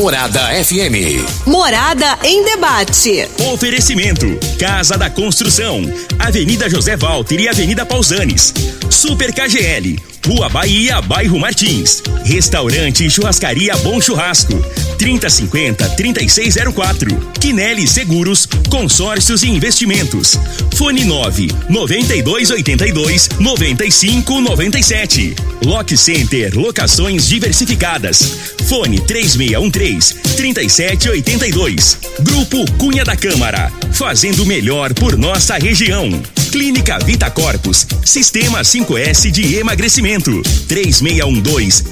Morada FM. Morada em debate. Oferecimento: Casa da Construção, Avenida José Walter e Avenida Pausanes. Super KGL, Rua Bahia, Bairro Martins. Restaurante e Churrascaria Bom Churrasco. 3050-3604. Quinelli Seguros, Consórcios e Investimentos. Fone 9 9282 9597. Lock Center Locações Diversificadas. Fone 3613 3782. Grupo Cunha da Câmara. Fazendo melhor por nossa região. Clínica Vita Corpus. Sistema 5S de emagrecimento. 3612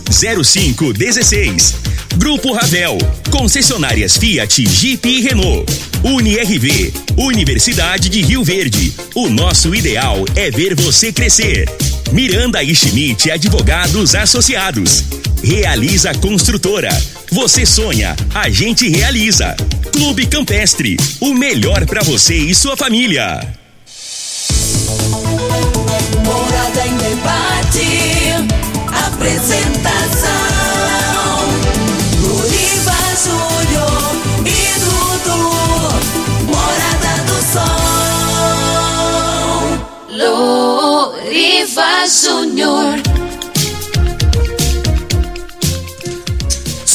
0516. Grupo Ravel. Concessionárias Fiat, Jeep e Renault. UniRV. Universidade de Rio Verde. O nosso ideal é ver você crescer. Miranda e Schmidt Advogados Associados. Realiza Construtora. Você sonha, a gente realiza. Clube Campestre. O melhor para você e sua família. Morada em debate. Apresentação: Luriva Júnior.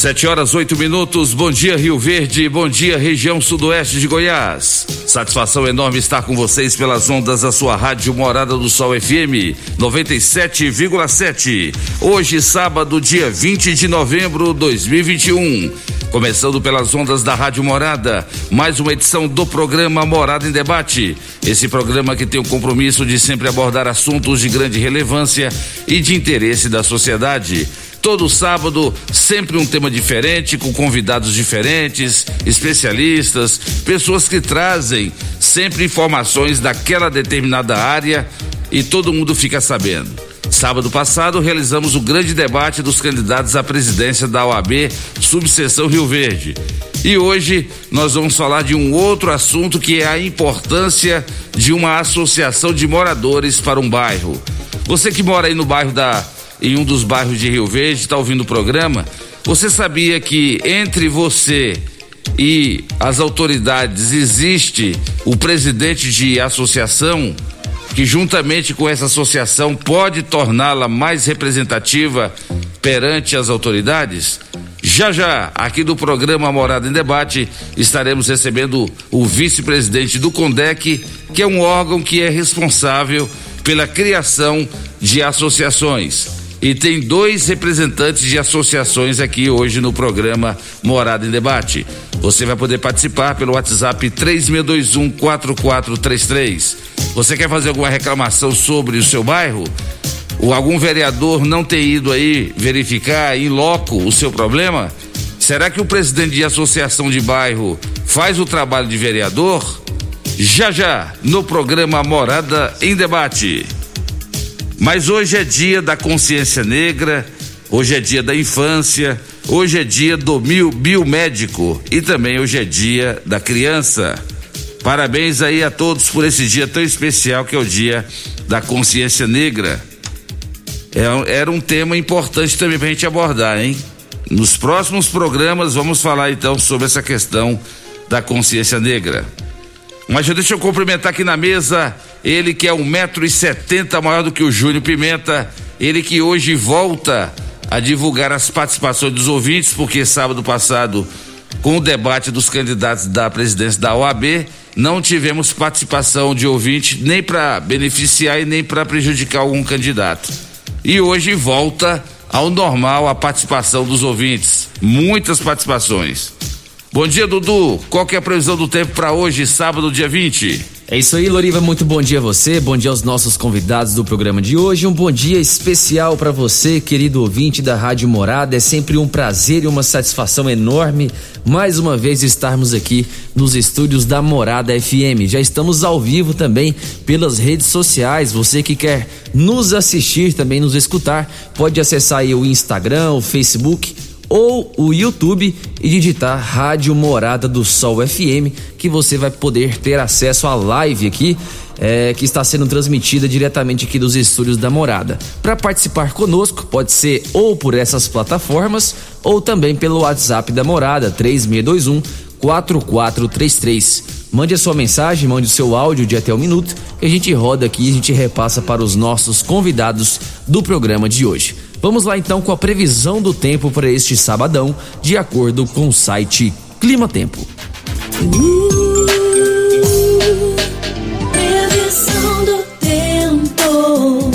Sete horas oito minutos. Bom dia Rio Verde. Bom dia região sudoeste de Goiás. Satisfação enorme estar com vocês pelas ondas da sua rádio Morada do Sol FM 97,7. Hoje sábado, dia 20 de novembro de 2021. Começando pelas ondas da Rádio Morada, mais uma edição do programa Morada em Debate. Esse programa que tem o compromisso de sempre abordar assuntos de grande relevância e de interesse da sociedade. Todo sábado, sempre um tema diferente, com convidados diferentes, especialistas, pessoas que trazem sempre informações daquela determinada área e todo mundo fica sabendo. Sábado passado, realizamos o grande debate dos candidatos à presidência da OAB, subseção Rio Verde. E hoje nós vamos falar de um outro assunto que é a importância de uma associação de moradores para um bairro. Você que mora aí no bairro da em um dos bairros de Rio Verde, está ouvindo o programa, você sabia que entre você e as autoridades existe o presidente de associação que juntamente com essa associação pode torná-la mais representativa perante as autoridades? Já já, aqui do programa Morada em Debate, estaremos recebendo o vice-presidente do CONDEC, que é um órgão que é responsável pela criação de associações e tem dois representantes de associações aqui hoje no programa Morada em Debate. Você vai poder participar pelo WhatsApp 3621 4433. Você quer fazer alguma reclamação sobre o seu bairro? Ou algum vereador não ter ido aí verificar em loco o seu problema? Será que o presidente de associação de bairro faz o trabalho de vereador? Já já, no programa Morada em Debate. Mas hoje é dia da consciência negra, hoje é dia da infância, hoje é dia do biomédico e também hoje é dia da criança. Parabéns aí a todos por esse dia tão especial que é o dia da consciência negra. É, era um tema importante também para a gente abordar, hein? Nos próximos programas vamos falar então sobre essa questão da consciência negra. Mas deixa eu cumprimentar aqui na mesa ele que é um metro e setenta maior do que o Júnior Pimenta, ele que hoje volta a divulgar as participações dos ouvintes, porque sábado passado, com o debate dos candidatos da presidência da OAB, não tivemos participação de ouvinte nem para beneficiar e nem para prejudicar algum candidato. E hoje volta ao normal a participação dos ouvintes. Muitas participações. Bom dia, Dudu. Qual que é a previsão do tempo para hoje, sábado, dia 20? É isso aí, Loriva. Muito bom dia a você, bom dia aos nossos convidados do programa de hoje. Um bom dia especial para você, querido ouvinte da Rádio Morada. É sempre um prazer e uma satisfação enorme mais uma vez estarmos aqui nos estúdios da Morada FM. Já estamos ao vivo também pelas redes sociais. Você que quer nos assistir, também nos escutar, pode acessar aí o Instagram, o Facebook ou o YouTube e digitar Rádio Morada do Sol FM, que você vai poder ter acesso à live aqui. É, que está sendo transmitida diretamente aqui dos estúdios da Morada. Para participar conosco, pode ser ou por essas plataformas ou também pelo WhatsApp da Morada 3621 4433. Mande a sua mensagem, mande o seu áudio de até um minuto que a gente roda aqui e a gente repassa para os nossos convidados do programa de hoje. Vamos lá então com a previsão do tempo para este sabadão, de acordo com o site Clima Tempo. Previsão do tempo.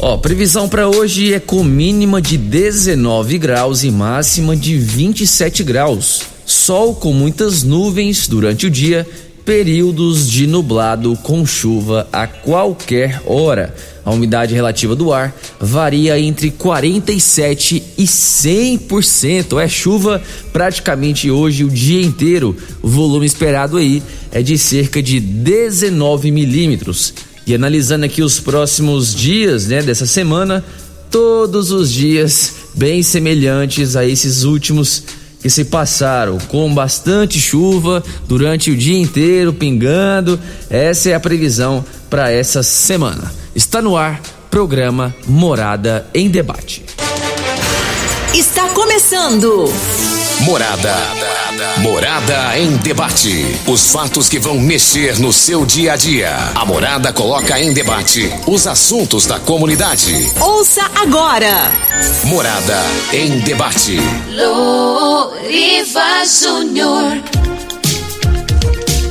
Ó, previsão para hoje é com mínima de 19 graus e máxima de 27 graus. Sol com muitas nuvens durante o dia, períodos de nublado com chuva a qualquer hora. A umidade relativa do ar varia entre 47 e 100%. É chuva praticamente hoje o dia inteiro. O volume esperado aí é de cerca de 19 milímetros. E analisando aqui os próximos dias, né, dessa semana, todos os dias bem semelhantes a esses últimos que se passaram, com bastante chuva durante o dia inteiro, pingando. Essa é a previsão para essa semana. Está no ar, programa Morada em Debate. Está começando. Morada. Morada em debate. Os fatos que vão mexer no seu dia a dia. A Morada coloca em debate os assuntos da comunidade. Ouça agora. Morada em debate. Loriva Júnior.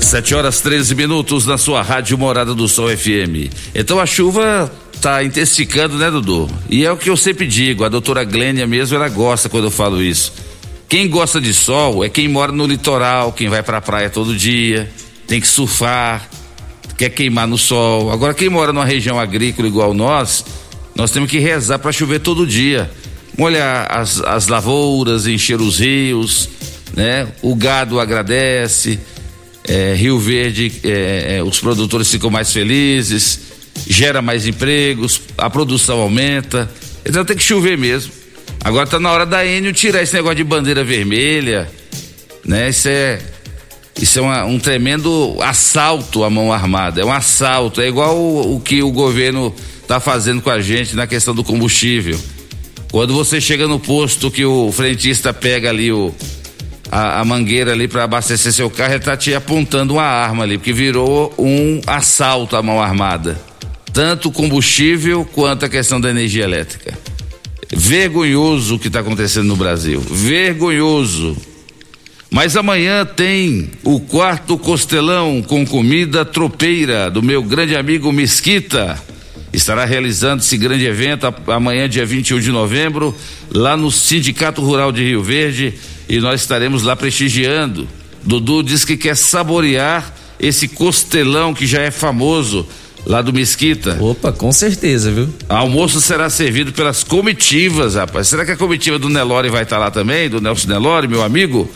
7 horas 13 minutos na sua rádio Morada do Sol FM. Então a chuva tá intensificando, né, Dudu? E é o que eu sempre digo, a doutora Glênia mesmo, ela gosta quando eu falo isso. Quem gosta de sol é quem mora no litoral, quem vai pra praia todo dia, tem que surfar, quer queimar no sol. Agora, quem mora numa região agrícola igual nós, nós temos que rezar para chover todo dia. Molhar as, as lavouras, encher os rios, né? O gado agradece, é, Rio Verde, é, é, os produtores ficam mais felizes, gera mais empregos, a produção aumenta. Então tem que chover mesmo. Agora tá na hora da Enio tirar esse negócio de bandeira vermelha, né? Isso é isso é uma, um tremendo assalto à mão armada. É um assalto. É igual o, o que o governo está fazendo com a gente na questão do combustível. Quando você chega no posto que o frentista pega ali o, a, a mangueira ali para abastecer seu carro, ele tá te apontando uma arma ali, porque virou um assalto à mão armada. Tanto o combustível quanto a questão da energia elétrica. Vergonhoso o que está acontecendo no Brasil. Vergonhoso. Mas amanhã tem o quarto costelão com comida tropeira do meu grande amigo Mesquita. Estará realizando esse grande evento amanhã, dia 21 de novembro, lá no Sindicato Rural de Rio Verde, e nós estaremos lá prestigiando. Dudu diz que quer saborear esse costelão que já é famoso lá do Mesquita. Opa, com certeza, viu? Almoço será servido pelas comitivas, rapaz. Será que a comitiva do Nelore vai estar lá também? Do Nelson Nelore, meu amigo?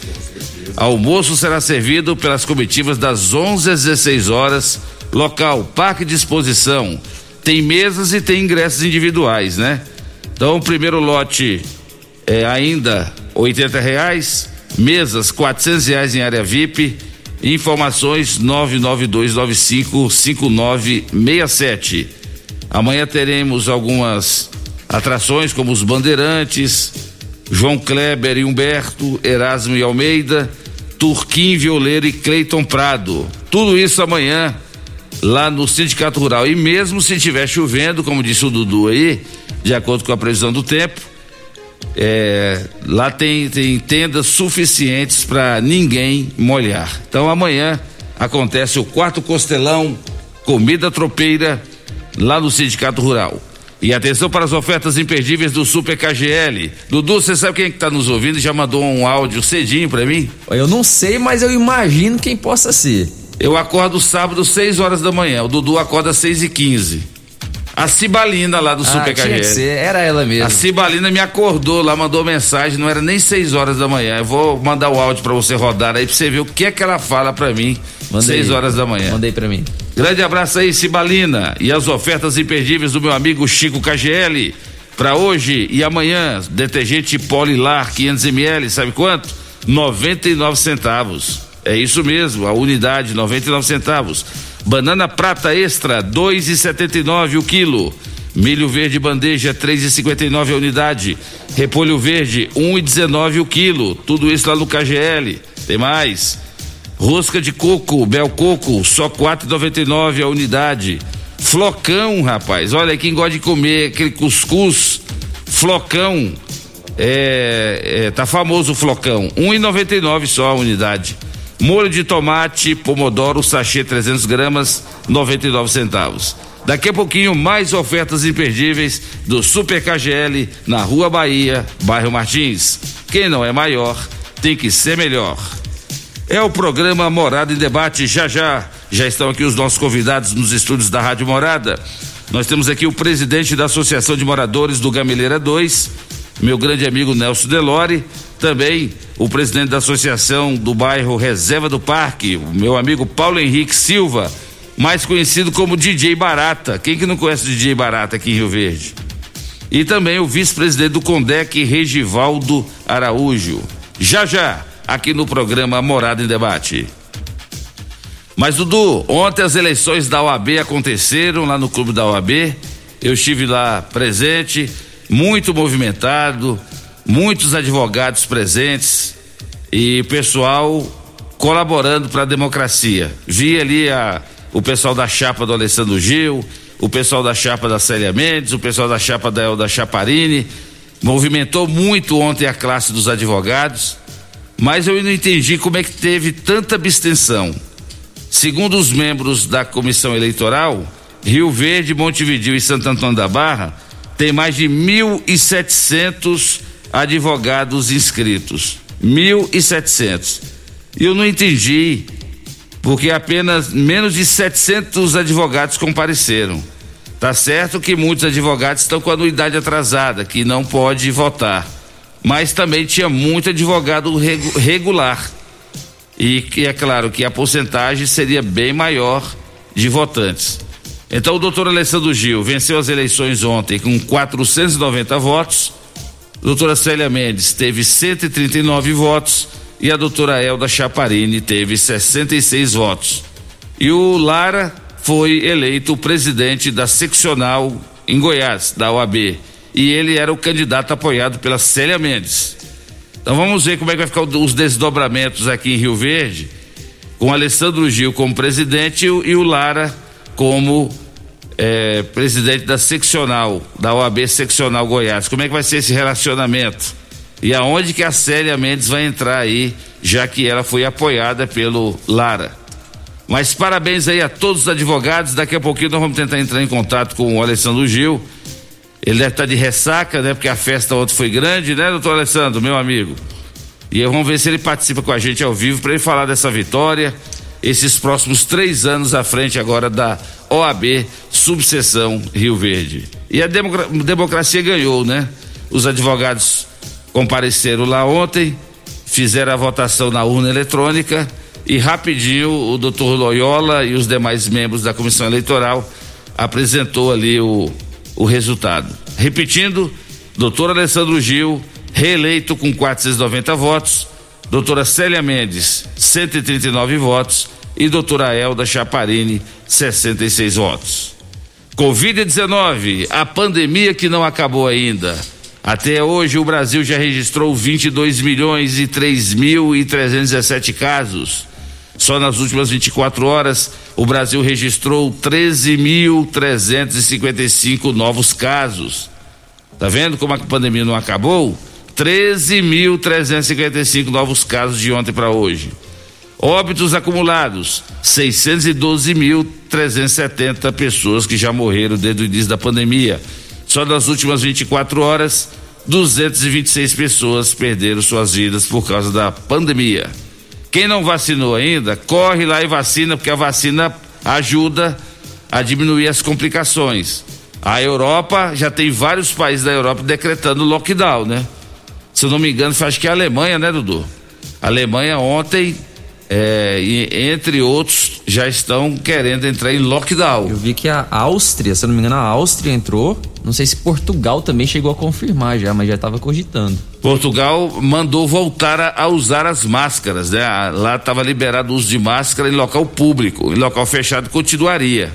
Almoço será servido pelas comitivas das 11 às 16 horas. Local, Parque de Exposição. Tem mesas e tem ingressos individuais, né? Então, o primeiro lote é ainda 80 reais, mesas 400 reais em área VIP. Informações 992955967. Amanhã teremos algumas atrações como os Bandeirantes, João Kleber e Humberto, Erasmo e Almeida, Turquim Violeiro e Cleiton Prado. Tudo isso amanhã lá no Sindicato Rural. E mesmo se estiver chovendo, como disse o Dudu aí, de acordo com a previsão do tempo, é, lá tem, tem tendas suficientes para ninguém molhar. Então amanhã acontece o quarto costelão, comida tropeira, lá no Sindicato Rural. E atenção para as ofertas imperdíveis do Super KGL. Dudu, você sabe quem é que tá nos ouvindo? Já mandou um áudio cedinho para mim? Eu não sei, mas eu imagino quem possa ser. Eu acordo sábado, 6 horas da manhã. O Dudu acorda às 6 e 15 A Cibalina lá do Super ah, que KGL. era ela mesmo. A Cibalina me acordou lá, mandou mensagem, não era nem 6 horas da manhã. Eu vou mandar o áudio para você rodar aí pra você ver o que é que ela fala para mim. Mandei. 6 horas da manhã. Mandei pra mim. Grande abraço aí, Cibalina. E as ofertas imperdíveis do meu amigo Chico KGL. Para hoje e amanhã, detergente Polilar 500 ml, sabe quanto? 99 centavos. É isso mesmo, a unidade 99 centavos. Banana prata extra 2,79 o quilo. Milho verde bandeja 3,59 a unidade. Repolho verde 1,19 o quilo. Tudo isso lá no KGL. Tem mais. Rosca de coco, bel coco, só 4,99 a unidade. Flocão, rapaz. Olha quem gosta de comer aquele cuscuz, flocão. É, é, tá famoso o flocão. 1,99 só a unidade. Molho de tomate, pomodoro, sachê 300 gramas, 99 centavos. Daqui a pouquinho, mais ofertas imperdíveis do Super KGL na Rua Bahia, bairro Martins. Quem não é maior, tem que ser melhor. É o programa Morada em Debate já já. Já estão aqui os nossos convidados nos estúdios da Rádio Morada. Nós temos aqui o presidente da Associação de Moradores do Gameleira 2, meu grande amigo Nelson Delore, também o presidente da Associação do bairro Reserva do Parque, o meu amigo Paulo Henrique Silva, mais conhecido como DJ Barata. Quem que não conhece o DJ Barata aqui em Rio Verde? E também o vice-presidente do Condec, Regivaldo Araújo. Já já aqui no programa Morada em Debate. Mas, Dudu, ontem as eleições da OAB aconteceram lá no clube da OAB. Eu estive lá presente, muito movimentado, muitos advogados presentes e pessoal colaborando para a democracia. Vi ali a, o pessoal da chapa do Alessandro Gil, o pessoal da chapa da Célia Mendes, o pessoal da chapa da Elda Chaparini. Movimentou muito ontem a classe dos advogados mas eu não entendi como é que teve tanta abstenção. Segundo os membros da comissão eleitoral, Rio Verde, Montevideo e Santo Antônio da Barra tem mais de 1.700 advogados inscritos. 1.700. E eu não entendi, porque apenas menos de 700 advogados compareceram. Tá certo que muitos advogados estão com a anuidade atrasada, que não pode votar mas também tinha muito advogado regular. E que é claro que a porcentagem seria bem maior de votantes. Então o doutor Alessandro Gil venceu as eleições ontem com 490 votos. Doutora Célia Mendes teve 139 votos e a doutora Elda Chaparini teve 66 votos. E o Lara foi eleito presidente da seccional em Goiás, da OAB e ele era o candidato apoiado pela Célia Mendes. Então vamos ver como é que vai ficar os desdobramentos aqui em Rio Verde, com Alessandro Gil como presidente e o Lara como é, presidente da seccional, da OAB Seccional Goiás. Como é que vai ser esse relacionamento? E aonde que a Célia Mendes vai entrar aí, já que ela foi apoiada pelo Lara. Mas parabéns aí a todos os advogados. Daqui a pouquinho nós vamos tentar entrar em contato com o Alessandro Gil ele deve estar de ressaca, né? Porque a festa ontem foi grande, né, doutor Alessandro, meu amigo? E vamos ver se ele participa com a gente ao vivo para ele falar dessa vitória, esses próximos três anos à frente agora da OAB Subseção Rio Verde. E a democracia ganhou, né? Os advogados compareceram lá ontem, fizeram a votação na urna eletrônica e rapidinho o doutor Loyola e os demais membros da comissão eleitoral apresentou ali o o resultado. Repetindo, doutor Alessandro Gil, reeleito com 490 votos, doutora Célia Mendes, 139 votos e doutora Elda Chaparini, 66 votos. Covid-19, a pandemia que não acabou ainda. Até hoje o Brasil já registrou 22 milhões e 3 mil e 317 casos. Só nas últimas 24 horas, o Brasil registrou 13.355 novos casos. Tá vendo como a pandemia não acabou? 13.355 novos casos de ontem para hoje. Óbitos acumulados: 612.370 pessoas que já morreram desde o início da pandemia. Só nas últimas 24 horas, 226 pessoas perderam suas vidas por causa da pandemia. Quem não vacinou ainda, corre lá e vacina, porque a vacina ajuda a diminuir as complicações. A Europa, já tem vários países da Europa decretando lockdown, né? Se eu não me engano, acho que é a Alemanha, né, Dudu? A Alemanha ontem é, e, entre outros, já estão querendo entrar em lockdown. Eu vi que a Áustria, se eu não me engano, a Áustria entrou. Não sei se Portugal também chegou a confirmar já, mas já estava cogitando. Portugal mandou voltar a, a, usar as máscaras, né? Lá estava liberado o uso de máscara em local público, em local fechado continuaria.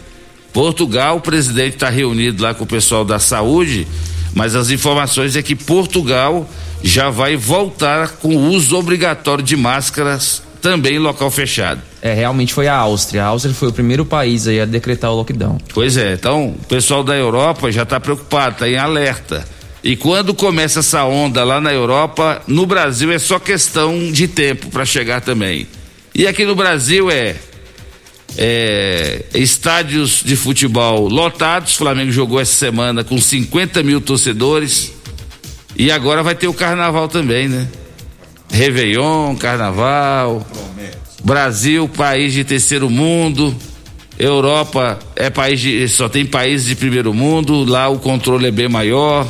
Portugal, o presidente está reunido lá com o pessoal da saúde, mas as informações é que Portugal já vai voltar com o uso obrigatório de máscaras também em local fechado. É, realmente foi a Áustria. A Áustria foi o primeiro país aí a decretar o lockdown. Pois é, então o pessoal da Europa já está preocupado, está em alerta. E quando começa essa onda lá na Europa, no Brasil é só questão de tempo para chegar também. E aqui no Brasil é, é, estádios de futebol lotados. O Flamengo jogou essa semana com 50 mil torcedores. E agora vai ter o carnaval também, né? Réveillon, Carnaval. Brasil, país de terceiro mundo. Europa é país de, só tem países de primeiro mundo, lá o controle é bem maior.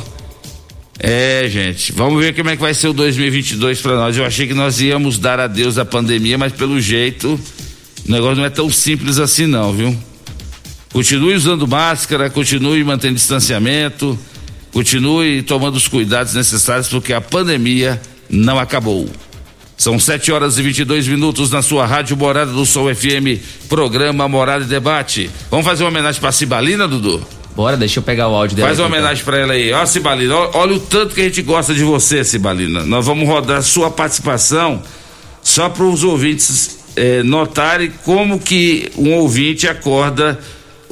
É, gente, vamos ver como é que vai ser o 2022 para nós. Eu achei que nós íamos dar adeus à pandemia, mas pelo jeito o negócio não é tão simples assim não, viu? Continue usando máscara, continue mantendo distanciamento, continue tomando os cuidados necessários porque a pandemia não acabou. São 7 horas e 22 minutos na sua Rádio Morada do Sol FM, programa Morada e Debate. Vamos fazer uma homenagem para Cibalina, Dudu? Bora, deixa eu pegar o áudio dela. Faz uma então. homenagem para ela aí. Ó, Cibalina, olha o tanto que a gente gosta de você, Cibalina. Nós vamos rodar sua participação só para os ouvintes eh, notarem como que um ouvinte acorda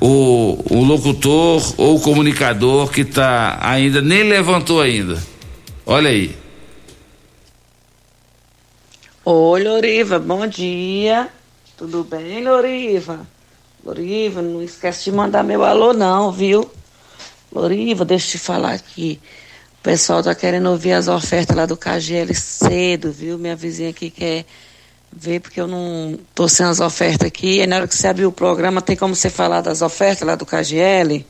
o, o locutor ou o comunicador que tá ainda, nem levantou ainda. Olha aí. Oi, Loriva, bom dia. Tudo bem, Loriva? Loriva, não esquece de mandar meu alô, não, viu? Loriva, deixa eu te falar aqui. O pessoal tá querendo ouvir as ofertas lá do KGL cedo, viu? Minha vizinha aqui quer ver, porque eu não tô sem as ofertas aqui. E na hora que você abrir o programa, tem como você falar das ofertas lá do KGL?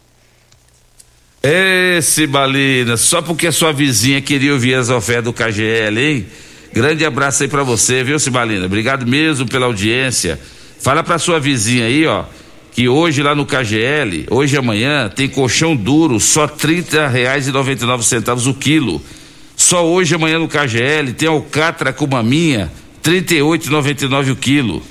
Esse Balina, só porque a sua vizinha queria ouvir as ofertas do KGL, hein? Grande abraço aí para você, viu, Cibalina? Obrigado mesmo pela audiência. Fala para sua vizinha aí, ó, que hoje lá no KGL, hoje e amanhã, tem colchão duro, só trinta reais e noventa e nove centavos o quilo. Só hoje e amanhã no KGL tem alcatra com maminha, trinta e oito e noventa e nove o quilo.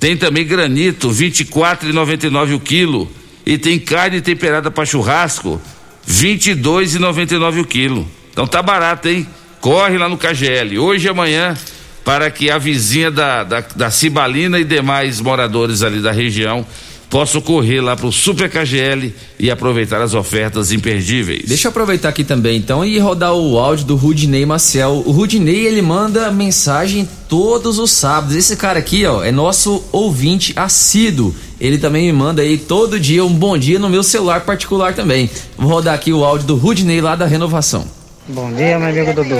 Tem também granito, vinte e quatro e noventa e nove o quilo. E tem carne temperada para churrasco, vinte e dois e noventa e nove o quilo. Então tá barato, hein? corre lá no KGL, hoje e amanhã, para que a vizinha da, da, da Cibalina e demais moradores ali da região possam correr lá para o Super KGL e aproveitar as ofertas imperdíveis. Deixa eu aproveitar aqui também então e rodar o áudio do Rudinei Marcel. O Rudinei ele manda mensagem todos os sábados. Esse cara aqui, ó, é nosso ouvinte assíduo. Ele também me manda aí todo dia um bom dia no meu celular particular também. Vou rodar aqui o áudio do Rudinei lá da renovação. Bom dia, meu amigo Dudu.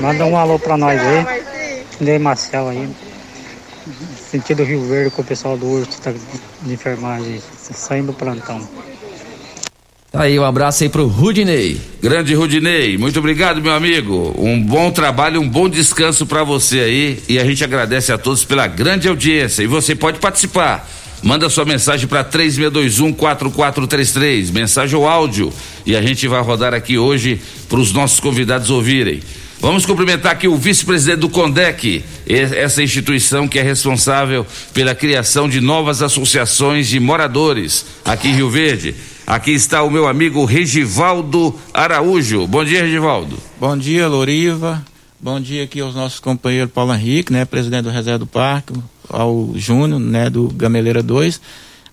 Manda um alô pra nós aí. Ney Marcel aí. Sentido Rio Verde com o pessoal do Urso tá de enfermagem, saindo do plantão. Tá aí, um abraço aí pro Rudinei. Grande Rudinei, muito obrigado, meu amigo. Um bom trabalho, um bom descanso para você aí. E a gente agradece a todos pela grande audiência. E você pode participar. Manda sua mensagem para 3621-4433, mensagem ou áudio. E a gente vai rodar aqui hoje para os nossos convidados ouvirem. Vamos cumprimentar aqui o vice-presidente do CONDEC, essa instituição que é responsável pela criação de novas associações de moradores aqui em Rio Verde. Aqui está o meu amigo Regivaldo Araújo. Bom dia, Regivaldo. Bom dia, Loriva. Bom dia aqui aos nossos companheiros Paulo Henrique, né, presidente do Reserva do Parque, ao Júnior, né, do Gameleira 2,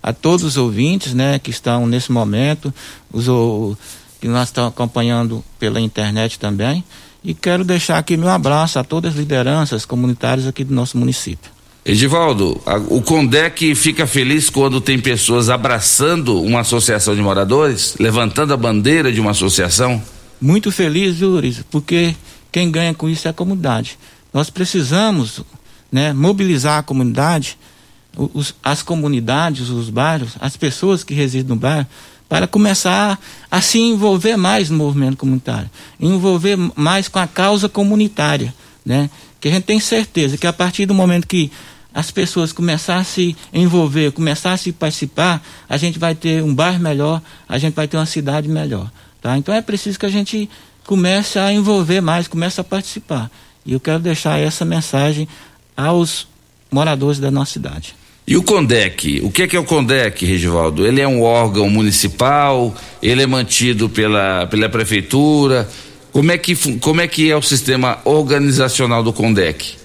a todos os ouvintes, né, que estão nesse momento, os que nós estamos acompanhando pela internet também, e quero deixar aqui meu abraço a todas as lideranças comunitárias aqui do nosso município. Edivaldo, a, o Condec fica feliz quando tem pessoas abraçando uma associação de moradores, levantando a bandeira de uma associação? Muito feliz, viu, Porque quem ganha com isso é a comunidade. Nós precisamos né, mobilizar a comunidade, os, as comunidades, os bairros, as pessoas que residem no bairro, para começar a, se envolver mais no movimento comunitário, envolver mais com a causa comunitária, né? Que a gente tem certeza que a partir do momento que as pessoas começar a se envolver, começar a se participar, a gente vai ter um bairro melhor, a gente vai ter uma cidade melhor. Tá? Então é preciso que a gente comece a envolver mais, comece a participar. E eu quero deixar essa mensagem aos moradores da nossa cidade. E o CONDEC? O que é, que é o CONDEC, Regivaldo? Ele é um órgão municipal? Ele é mantido pela, pela prefeitura? Como é, que, como é que é o sistema organizacional do CONDEC?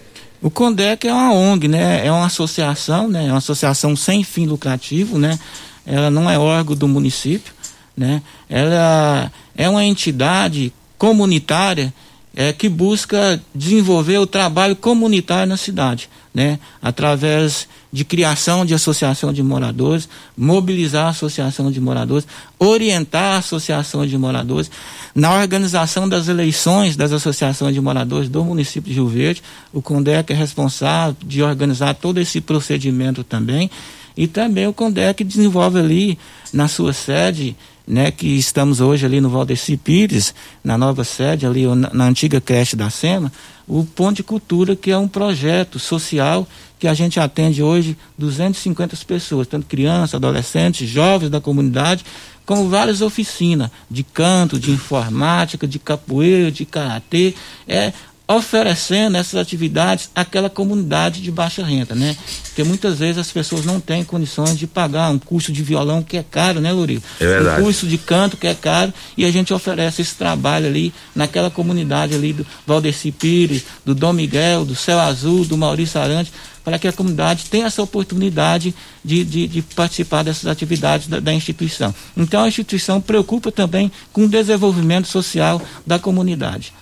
O CONDEC é uma ONG, né? É uma associação, né? É uma associação sem fim lucrativo, né? Ela não é órgão do município, né? Ela é uma entidade comunitária é, que busca desenvolver o trabalho comunitário na cidade, né? Através de criação de associação de moradores, mobilizar a associação de moradores, orientar a associação de moradores na organização das eleições das associações de moradores do município de Rio Verde. O CONDEC é responsável de organizar todo esse procedimento também. E também o CONDEC desenvolve ali na sua sede né, que estamos hoje ali no Valdeci Pires, na nova sede, ali na, na, antiga creche da SEMA, o Ponto de Cultura, que é um projeto social que a gente atende hoje 250 pessoas, tanto crianças, adolescentes, jovens da comunidade, como várias oficinas de canto, de informática, de capoeira, de karatê. É, oferecendo essas atividades àquela comunidade de baixa renda, né? Porque muitas vezes as pessoas não têm condições de pagar um curso de violão que é caro, né, Lurico? É verdade. Um curso de canto que é caro e a gente oferece esse trabalho ali naquela comunidade ali do Valdeci Pires, do Dom Miguel, do Céu Azul, do Maurício Arante, para que a comunidade tenha essa oportunidade de, de, de participar dessas atividades da, da instituição. Então a instituição preocupa também com o desenvolvimento social da comunidade.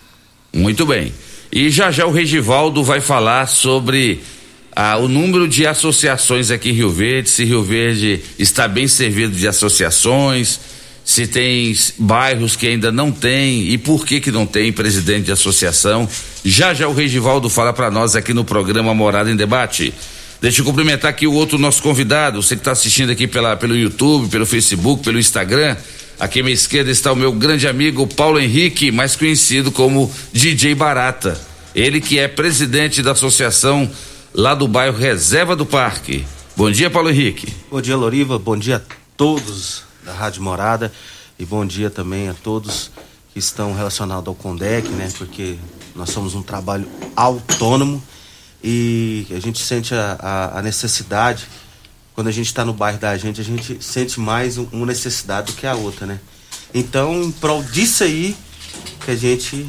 Muito bem. E já já o Regivaldo vai falar sobre ah, o número de associações aqui em Rio Verde, se Rio Verde está bem servido de associações, se tem bairros que ainda não tem e por que que não tem presidente de associação. Já já o Regivaldo fala para nós aqui no programa Morada em Debate. Deixa eu cumprimentar aqui o outro nosso convidado, você que está assistindo aqui pela, pelo YouTube, pelo Facebook, pelo Instagram. Aqui à minha esquerda está o meu grande amigo Paulo Henrique, mais conhecido como DJ Barata. Ele que é presidente da associação lá do bairro Reserva do Parque. Bom dia, Paulo Henrique. Bom dia, Loriva. Bom dia a todos da Rádio Morada e bom dia também a todos que estão relacionados ao Condec, né? Porque nós somos um trabalho autônomo e a gente sente a, a, a necessidade quando a gente está no bairro da gente, a gente sente mais uma necessidade do que a outra, né? Então, em prol disso aí, que a gente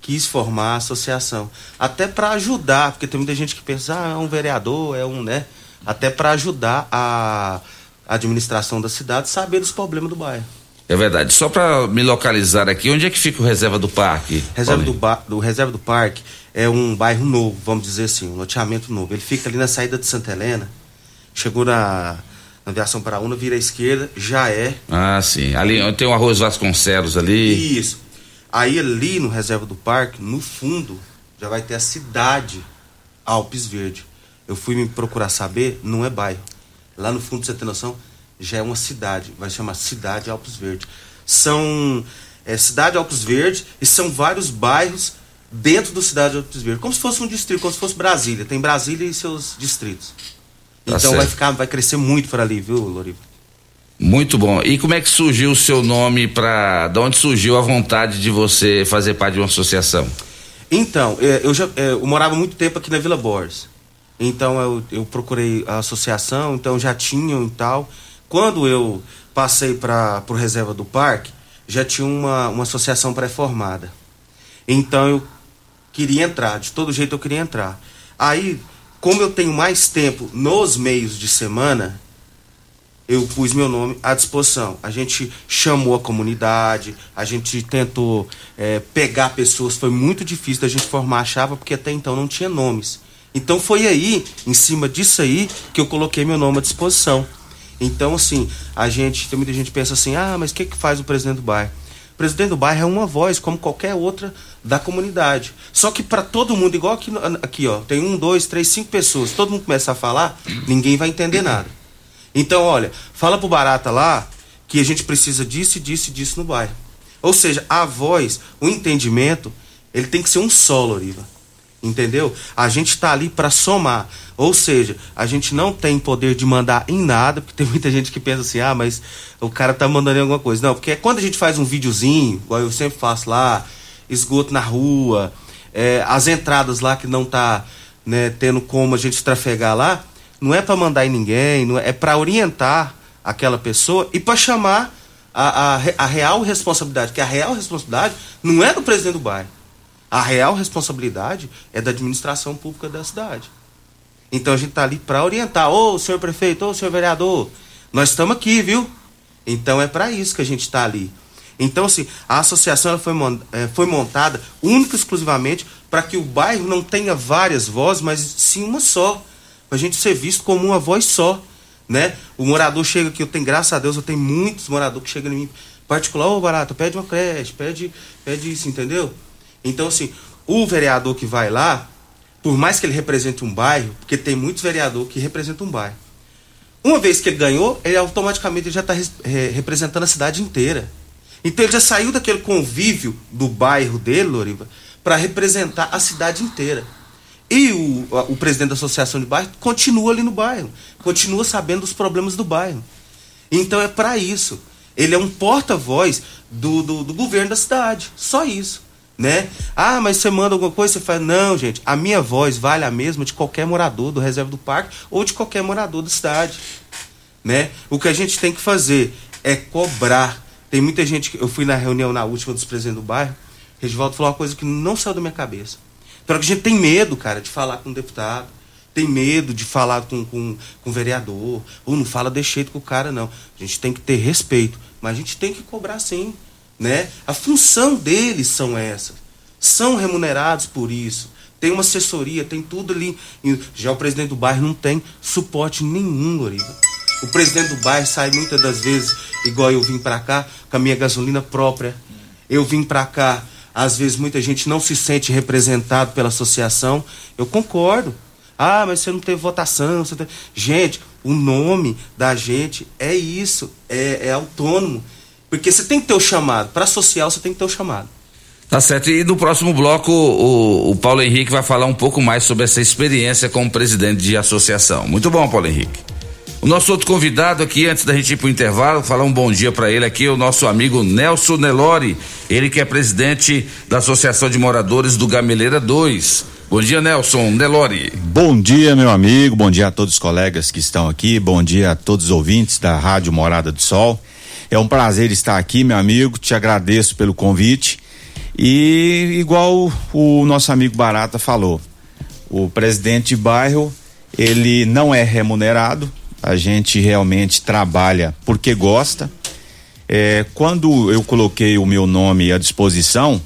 quis formar a associação. Até para ajudar, porque tem muita gente que pensa, ah, é um vereador, é um, né? Até para ajudar a administração da cidade a saber dos problemas do bairro. É verdade. Só para me localizar aqui, onde é que fica o Reserva do Parque? Reserva do, ba do Reserva do Parque é um bairro novo, vamos dizer assim, um loteamento novo. Ele fica ali na saída de Santa Helena chegou na, na aviação para Una, vira à esquerda, já é. Ah, sim. Ali tem o Arroz Vasconcelos ali. Isso. Aí ali no reserva do parque, no fundo, já vai ter a cidade Alpes Verde. Eu fui me procurar saber, não é bairro. Lá no fundo, você tem noção, já é uma cidade, vai chamar Cidade Alpes Verde. São é, Cidade Alpes Verde e são vários bairros dentro do Cidade Alpes Verde, como se fosse um distrito, como se fosse Brasília. Tem Brasília e seus distritos. Tá então vai ficar, vai crescer muito por ali, viu, Loriva? Muito bom. E como é que surgiu o seu nome para, de onde surgiu a vontade de você fazer parte de uma associação? Então, é, eu já, é, eu morava muito tempo aqui na Vila Borges. Então eu, eu procurei a associação, então já tinham e tal. Quando eu passei para o reserva do parque, já tinha uma, uma associação pré-formada. Então eu queria entrar, de todo jeito eu queria entrar. Aí como eu tenho mais tempo nos meios de semana, eu pus meu nome à disposição. A gente chamou a comunidade, a gente tentou é, pegar pessoas. Foi muito difícil da gente formar a chapa, porque até então não tinha nomes. Então foi aí, em cima disso aí, que eu coloquei meu nome à disposição. Então, assim, a gente, tem muita gente que pensa assim, ah, mas o que, que faz o presidente do bairro? Presidente do bairro é uma voz, como qualquer outra da comunidade. Só que para todo mundo, igual aqui, aqui, ó, tem um, dois, três, cinco pessoas, todo mundo começa a falar, ninguém vai entender nada. Então, olha, fala pro Barata lá que a gente precisa disso, disso e disso no bairro. Ou seja, a voz, o entendimento, ele tem que ser um solo, Oriva. Entendeu? A gente está ali para somar. Ou seja, a gente não tem poder de mandar em nada, porque tem muita gente que pensa assim: ah, mas o cara tá mandando em alguma coisa. Não, porque quando a gente faz um videozinho, igual eu sempre faço lá, esgoto na rua, é, as entradas lá que não tá né, tendo como a gente trafegar lá, não é para mandar em ninguém, não é, é para orientar aquela pessoa e para chamar a, a, a real responsabilidade, que a real responsabilidade não é do presidente do bairro a real responsabilidade é da administração pública da cidade. Então a gente está ali para orientar. Ô, senhor prefeito, ô, senhor vereador, nós estamos aqui, viu? Então é para isso que a gente está ali. Então, assim, a associação foi, é, foi montada única e exclusivamente para que o bairro não tenha várias vozes, mas sim uma só. Para a gente ser visto como uma voz só. Né? O morador chega aqui, eu tenho, graças a Deus, eu tenho muitos moradores que chegam em mim, particular, ô barato, pede uma creche, pede, pede isso, entendeu? Então, assim, o vereador que vai lá, por mais que ele represente um bairro, porque tem muitos vereadores que representam um bairro, uma vez que ele ganhou, ele automaticamente já está representando a cidade inteira. Então ele já saiu daquele convívio do bairro dele, Loriva, para representar a cidade inteira. E o, o presidente da associação de bairro continua ali no bairro, continua sabendo dos problemas do bairro. Então é para isso. Ele é um porta-voz do, do, do governo da cidade. Só isso né? Ah, mas você manda alguma coisa, você fala, não, gente, a minha voz vale a mesma de qualquer morador do reserva do parque ou de qualquer morador da cidade, né? O que a gente tem que fazer é cobrar. Tem muita gente que eu fui na reunião na última dos presidentes do bairro, Regivaldo falou uma coisa que não saiu da minha cabeça. Então a gente tem medo, cara, de falar com o deputado, tem medo de falar com, com, com vereador, ou não fala de jeito com o cara, não. A gente tem que ter respeito, mas a gente tem que cobrar sim né? A função deles são essas. São remunerados por isso. Tem uma assessoria, tem tudo ali. Já o presidente do bairro não tem suporte nenhum, Loriva. O presidente do bairro sai muitas das vezes, igual eu vim para cá, com a minha gasolina própria. Eu vim para cá, às vezes muita gente não se sente representado pela associação. Eu concordo. Ah, mas você não teve votação. Você teve... Gente, o nome da gente é isso, é, é autônomo. Porque você tem que ter o chamado. Para social, você tem que ter o chamado. Tá certo. E no próximo bloco, o, o, Paulo Henrique vai falar um pouco mais sobre essa experiência como presidente de associação. Muito bom, Paulo Henrique. O nosso outro convidado aqui, antes da gente ir para o intervalo, falar um bom dia para ele aqui, o nosso amigo Nelson Nelori, ele que é presidente da Associação de Moradores do Gameleira 2. Bom dia, Nelson Nelori. Bom dia, meu amigo, bom dia a todos os colegas que estão aqui, bom dia a todos os ouvintes da Rádio Morada do Sol. É um prazer estar aqui, meu amigo. Te agradeço pelo convite. E igual o nosso amigo Barata falou, o presidente de bairro, ele não é remunerado. A gente realmente trabalha porque gosta. É, quando eu coloquei o meu nome à disposição,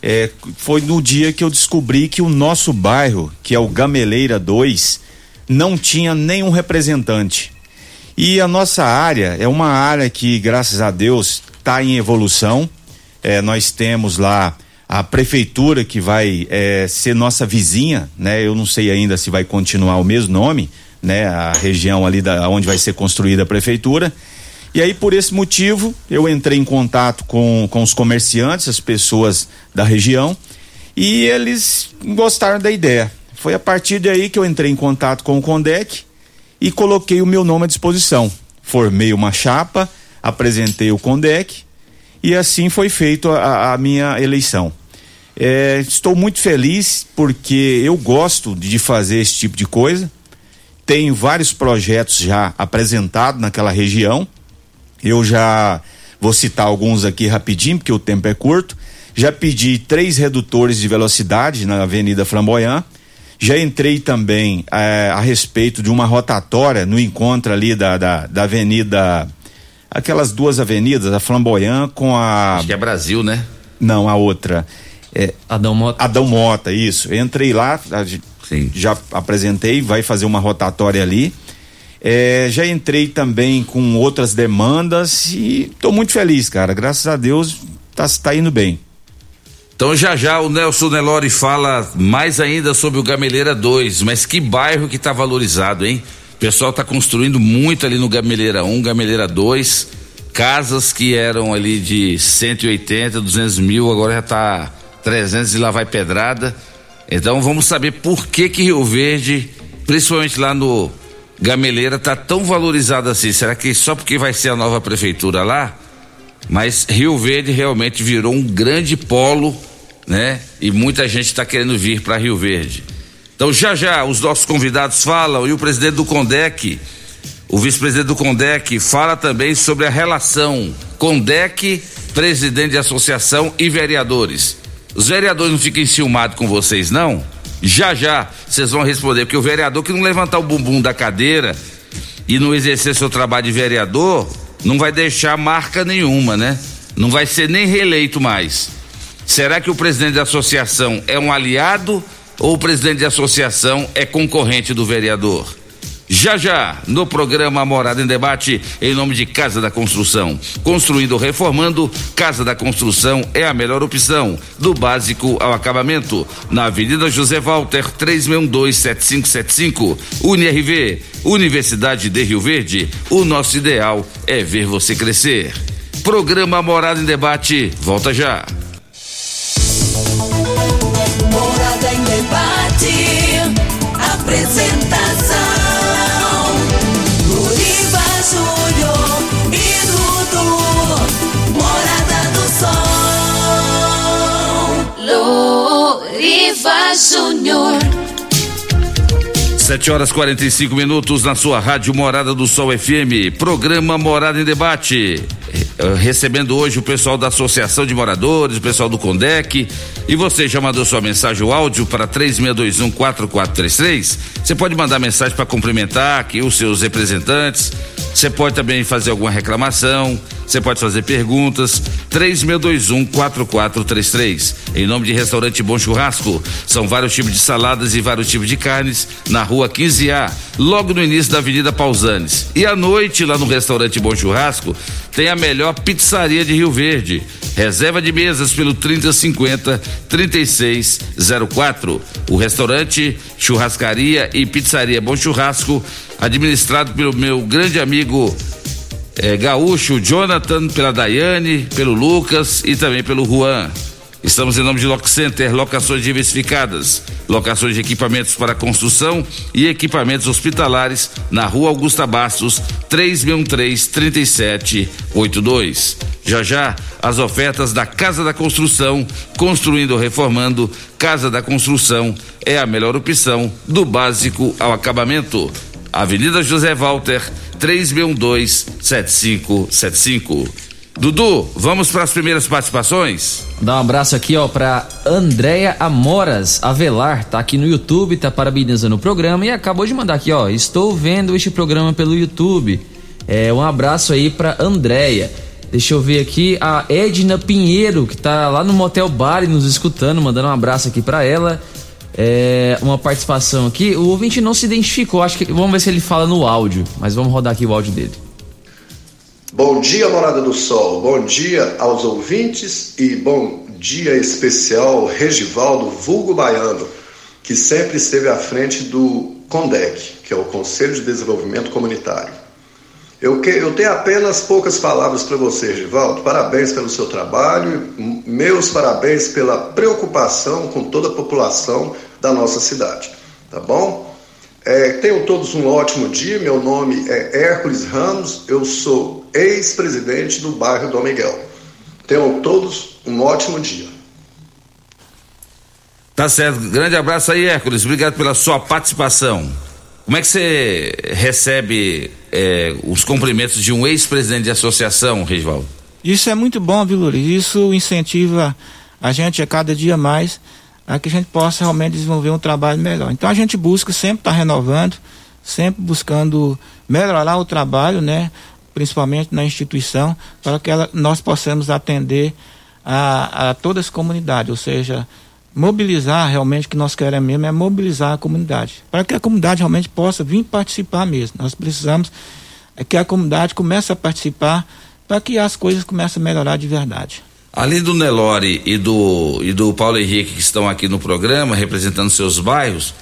é, foi no dia que eu descobri que o nosso bairro, que é o Gameleira 2, não tinha nenhum representante. E a nossa área é uma área que, graças a Deus, está em evolução. É, nós temos lá a prefeitura que vai é, ser nossa vizinha, né? Eu não sei ainda se vai continuar o mesmo nome, né? A região ali da onde vai ser construída a prefeitura. E aí, por esse motivo, eu entrei em contato com, com os comerciantes, as pessoas da região, e eles gostaram da ideia. Foi a partir daí que eu entrei em contato com o Condec e coloquei o meu nome à disposição. Formei uma chapa, apresentei o Condec e assim foi feito a, a minha eleição. É, estou muito feliz porque eu gosto de fazer esse tipo de coisa. Tenho vários projetos já apresentados naquela região. Eu já vou citar alguns aqui rapidinho, porque o tempo é curto. Já pedi três redutores de velocidade na Avenida Flamboyant já entrei também é, a respeito de uma rotatória no encontro ali da, da, da avenida. Aquelas duas avenidas, a Flamboyant com a. Acho que é Brasil, né? Não, a outra. É, Adão Mota. Adão Mota, isso. Entrei lá, Sim. já apresentei, vai fazer uma rotatória ali. É, já entrei também com outras demandas e estou muito feliz, cara. Graças a Deus tá, tá indo bem. Então já já o Nelson Nelori fala mais ainda sobre o Gameleira 2, mas que bairro que tá valorizado, hein? O pessoal tá construindo muito ali no Gameleira 1, Gameleira 2, casas que eram ali de 180, 200 mil, agora já tá 300 e lá vai pedrada. Então vamos saber por que que Rio Verde, principalmente lá no Gameleira, tá tão valorizado assim. Será que só porque vai ser a nova prefeitura lá? Mas Rio Verde realmente virou um grande polo, né? E muita gente está querendo vir para Rio Verde. Então já já os nossos convidados falam e o presidente do Condec, o vice-presidente do Condec fala também sobre a relação Condec, presidente de associação e vereadores. Os vereadores não ficam enciumados com vocês, não? Já já vocês vão responder, porque o vereador que não levantar o bumbum da cadeira e não exercer seu trabalho de vereador, não vai deixar marca nenhuma, né? Não vai ser nem reeleito mais. Será que o presidente da associação é um aliado ou o presidente de associação é concorrente do vereador? Já já, no programa Morada em Debate, em nome de Casa da Construção. Construindo ou reformando, Casa da Construção é a melhor opção, do básico ao acabamento. Na Avenida José Walter, 36127575. UniRV, Universidade de Rio Verde. O nosso ideal é ver você crescer. Programa Morada em Debate, volta já. Morada em debate. Apresentação: Luriva Júnior. 7 horas 45 minutos na sua rádio Morada do Sol FM. Programa Morada em Debate. Eh, Recebendo hoje o pessoal da Associação de Moradores, o pessoal do Condec. E você já mandou sua mensagem o áudio para 36214433? Você pode mandar mensagem para cumprimentar aqui os seus representantes. Você pode também fazer alguma reclamação. Você pode fazer perguntas. 36214433. Em nome de Restaurante Bom Churrasco. São vários tipos de saladas e vários tipos de carnes na rua 15A, logo no início da Avenida Pausanes. E à noite, lá no Restaurante Bom Churrasco, tem a melhor pizzaria de Rio Verde. Reserva de mesas pelo 3050 3604. O restaurante, churrascaria e pizzaria Bom Churrasco, administrado pelo meu grande amigo eh, gaúcho Jonathan, pela Daiane, pelo Lucas e também pelo Juan. Estamos em nome de Lock Center, locações diversificadas, locações de equipamentos para construção e equipamentos hospitalares na Rua Augusta Bastos, 3613-3782. Já já, as ofertas da Casa da Construção, construindo ou reformando, Casa da Construção é a melhor opção, do básico ao acabamento. Avenida José Walter, 3612-7575. Dudu, vamos para as primeiras participações? Dá um abraço aqui, ó, pra Andréia Amoras Avelar, tá aqui no YouTube, tá parabenizando o programa e acabou de mandar aqui, ó, estou vendo este programa pelo YouTube. É, um abraço aí pra Andréia. Deixa eu ver aqui a Edna Pinheiro, que tá lá no Motel Bari nos escutando, mandando um abraço aqui pra ela. É, uma participação aqui. O ouvinte não se identificou, acho que vamos ver se ele fala no áudio, mas vamos rodar aqui o áudio dele. Bom dia, Morada do Sol. Bom dia aos ouvintes e bom dia especial Regivaldo Vulgo Baiano, que sempre esteve à frente do CONDEC, que é o Conselho de Desenvolvimento Comunitário. Eu, que, eu tenho apenas poucas palavras para você, Regivaldo. Parabéns pelo seu trabalho, meus parabéns pela preocupação com toda a população da nossa cidade. Tá bom? É, tenham todos um ótimo dia. Meu nome é Hércules Ramos, eu sou ex-presidente do bairro Dom Miguel. Tenham todos um ótimo dia. Tá certo. Grande abraço aí, Hércules. Obrigado pela sua participação. Como é que você recebe eh, os cumprimentos de um ex-presidente de associação, Regivaldo? Isso é muito bom, viu? Isso incentiva a gente a cada dia mais a que a gente possa realmente desenvolver um trabalho melhor. Então a gente busca sempre estar renovando, sempre buscando melhorar o trabalho, né? Principalmente na instituição, para que ela, nós possamos atender a, a toda essa comunidade, ou seja, mobilizar realmente o que nós queremos mesmo é mobilizar a comunidade, para que a comunidade realmente possa vir participar mesmo. Nós precisamos é que a comunidade comece a participar para que as coisas comecem a melhorar de verdade. Além do Nelore e do, e do Paulo Henrique que estão aqui no programa representando seus bairros,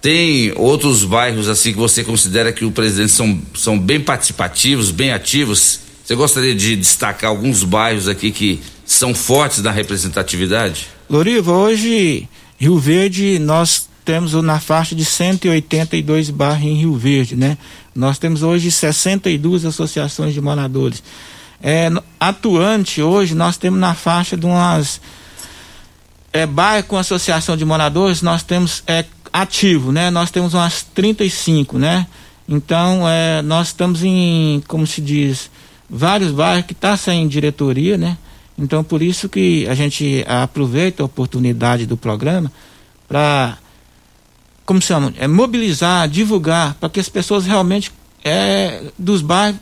tem outros bairros assim que você considera que o presidente são, são bem participativos, bem ativos? Você gostaria de destacar alguns bairros aqui que são fortes na representatividade? Loriva, hoje Rio Verde, nós temos na faixa de 182 bairros em Rio Verde, né? Nós temos hoje 62 associações de moradores. É, atuante hoje, nós temos na faixa de umas. É, bairro com associação de moradores, nós temos é, ativo, né? Nós temos umas 35, né? Então, é, nós estamos em, como se diz, vários bairros que está sem diretoria, né? Então, por isso que a gente aproveita a oportunidade do programa para, como se chama, é mobilizar, divulgar, para que as pessoas realmente é, dos bairros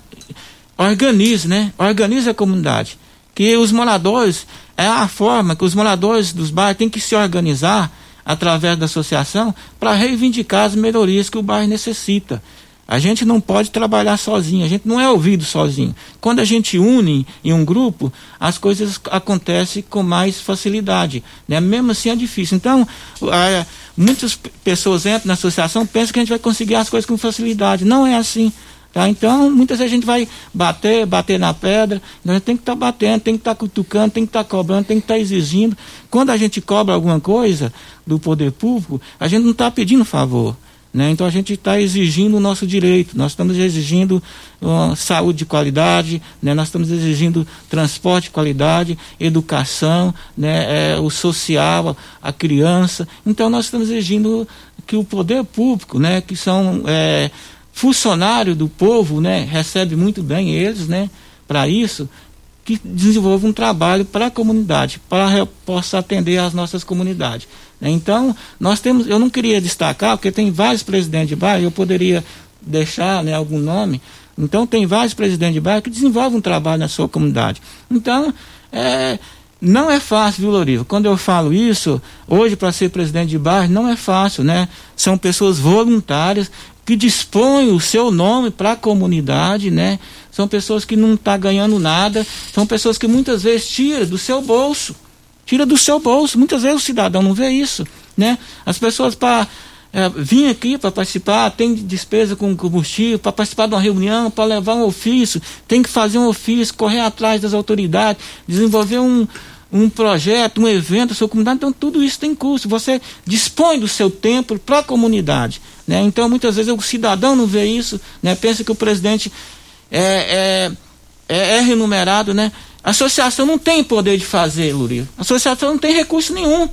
organizem, né? Organize a comunidade. Que os moradores, é a forma que os moradores dos bairros têm que se organizar através da associação para reivindicar as melhorias que o bairro necessita. A gente não pode trabalhar sozinho, a gente não é ouvido sozinho. Quando a gente une em um grupo, as coisas acontecem com mais facilidade. Né? Mesmo assim é difícil. Então, é, muitas pessoas entram na associação pensam que a gente vai conseguir as coisas com facilidade. Não é assim. Tá? Então, muitas vezes a gente vai bater, bater na pedra, então a gente tem que estar tá batendo, tem que estar tá cutucando, tem que estar tá cobrando, tem que estar tá exigindo. Quando a gente cobra alguma coisa do poder público, a gente não está pedindo favor. Né? Então a gente está exigindo o nosso direito, nós estamos exigindo uh, saúde de qualidade, né? nós estamos exigindo transporte de qualidade, educação, né? É, o social, a, criança. Então nós estamos exigindo que o poder público, né? que são é, funcionários do povo, né? recebe muito bem eles né? para isso, que desenvolva um trabalho para a comunidade, para possa atender as nossas comunidades. Então, nós temos, eu não queria destacar, porque tem vários presidentes de bairro, eu poderia deixar né, algum nome. Então, tem vários presidentes de bairro que desenvolvem um trabalho na sua comunidade. Então, é, não é fácil, viu, Loriva? Quando eu falo isso, hoje, para ser presidente de bairro, não é fácil, né? São pessoas voluntárias que dispõem o seu nome para a comunidade, né? São pessoas que não estão tá ganhando nada, são pessoas que muitas vezes tiram do seu bolso tira do seu bolso. Muitas vezes o cidadão não vê isso, né? As pessoas para é, vir aqui para participar, tem despesa com combustível, para participar de uma reunião, para levar um ofício, tem que fazer um ofício, correr atrás das autoridades, desenvolver um, um projeto, um evento, a sua comunidade, então tudo isso tem custo. Você dispõe do seu tempo para a comunidade. Né? Então, muitas vezes o cidadão não vê isso, né? pensa que o presidente é, é, é, é remunerado, né? A associação não tem poder de fazer, Luriva. A associação não tem recurso nenhum.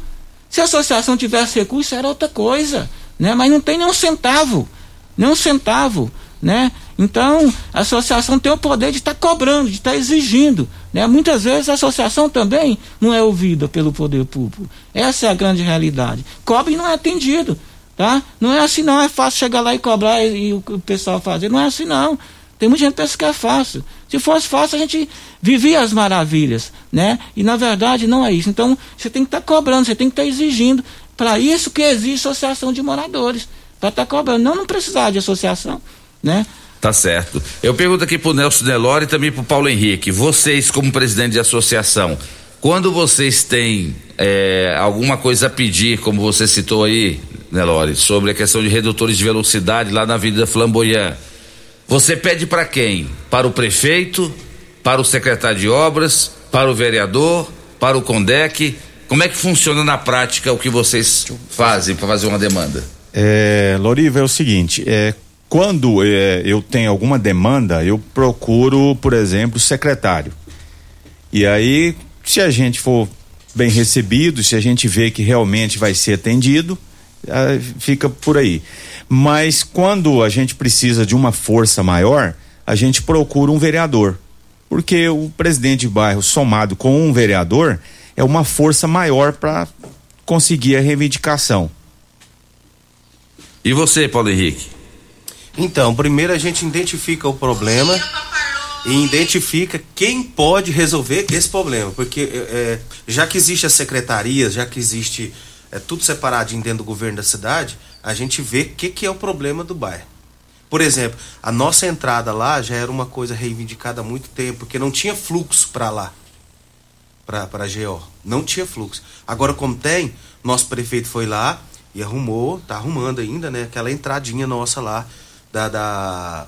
Se a associação tivesse recurso, era outra coisa. Né? Mas não tem nenhum centavo. Nenhum centavo. Né? Então, a associação tem o poder de estar tá cobrando, de estar tá exigindo. Né? Muitas vezes a associação também não é ouvida pelo poder público. Essa é a grande realidade. Cobra e não é atendido. Tá? Não é assim não, é fácil chegar lá e cobrar e, e o, o pessoal fazer. Não é assim não. Tem muita gente que pensa que é fácil. Se fosse fácil, a gente vivia as maravilhas, né? E na verdade não é isso. Então, você tem que estar tá cobrando, você tem que estar tá exigindo. Para isso que existe associação de moradores. Para estar tá cobrando. Não, não precisar de associação, né? Tá certo. Eu pergunto aqui pro Nelson Nelore e também pro Paulo Henrique. Vocês, como presidente de associação, quando vocês têm é, alguma coisa a pedir, como você citou aí, Nelore, sobre a questão de redutores de velocidade lá na Avenida Flamboyant, você pede para quem? Para o prefeito, para o secretário de obras, para o vereador, para o CONDEC? Como é que funciona na prática o que vocês fazem para fazer uma demanda? É, Loriva, é o seguinte, é, quando é, eu tenho alguma demanda, eu procuro, por exemplo, o secretário. E aí, se a gente for bem recebido, se a gente vê que realmente vai ser atendido, fica por aí. Mas quando a gente precisa de uma força maior, a gente procura um vereador. Porque o presidente de bairro somado com um vereador é uma força maior para conseguir a reivindicação. E você, Paulo Henrique? Então, primeiro a gente identifica o problema e identifica quem pode resolver esse problema. Porque é, é já que existe as secretarias, já que existe é, tudo separadinho dentro do governo da cidade, a gente vê o que, que é o problema do bairro. Por exemplo, a nossa entrada lá já era uma coisa reivindicada há muito tempo, porque não tinha fluxo para lá, para a GO. Não tinha fluxo. Agora, como tem, nosso prefeito foi lá e arrumou, tá arrumando ainda, né? Aquela entradinha nossa lá, da. da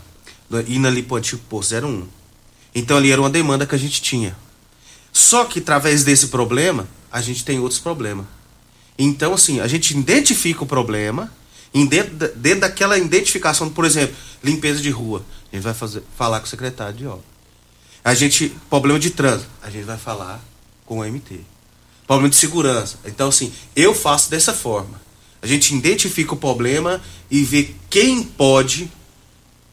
indo ali pro antigo posto 01. Então ali era uma demanda que a gente tinha. Só que através desse problema, a gente tem outros problemas. Então, assim, a gente identifica o problema, em dentro, dentro daquela identificação, por exemplo, limpeza de rua, a gente vai fazer, falar com o secretário de obra. A gente, problema de trânsito, a gente vai falar com o MT. Problema de segurança. Então, assim, eu faço dessa forma. A gente identifica o problema e vê quem pode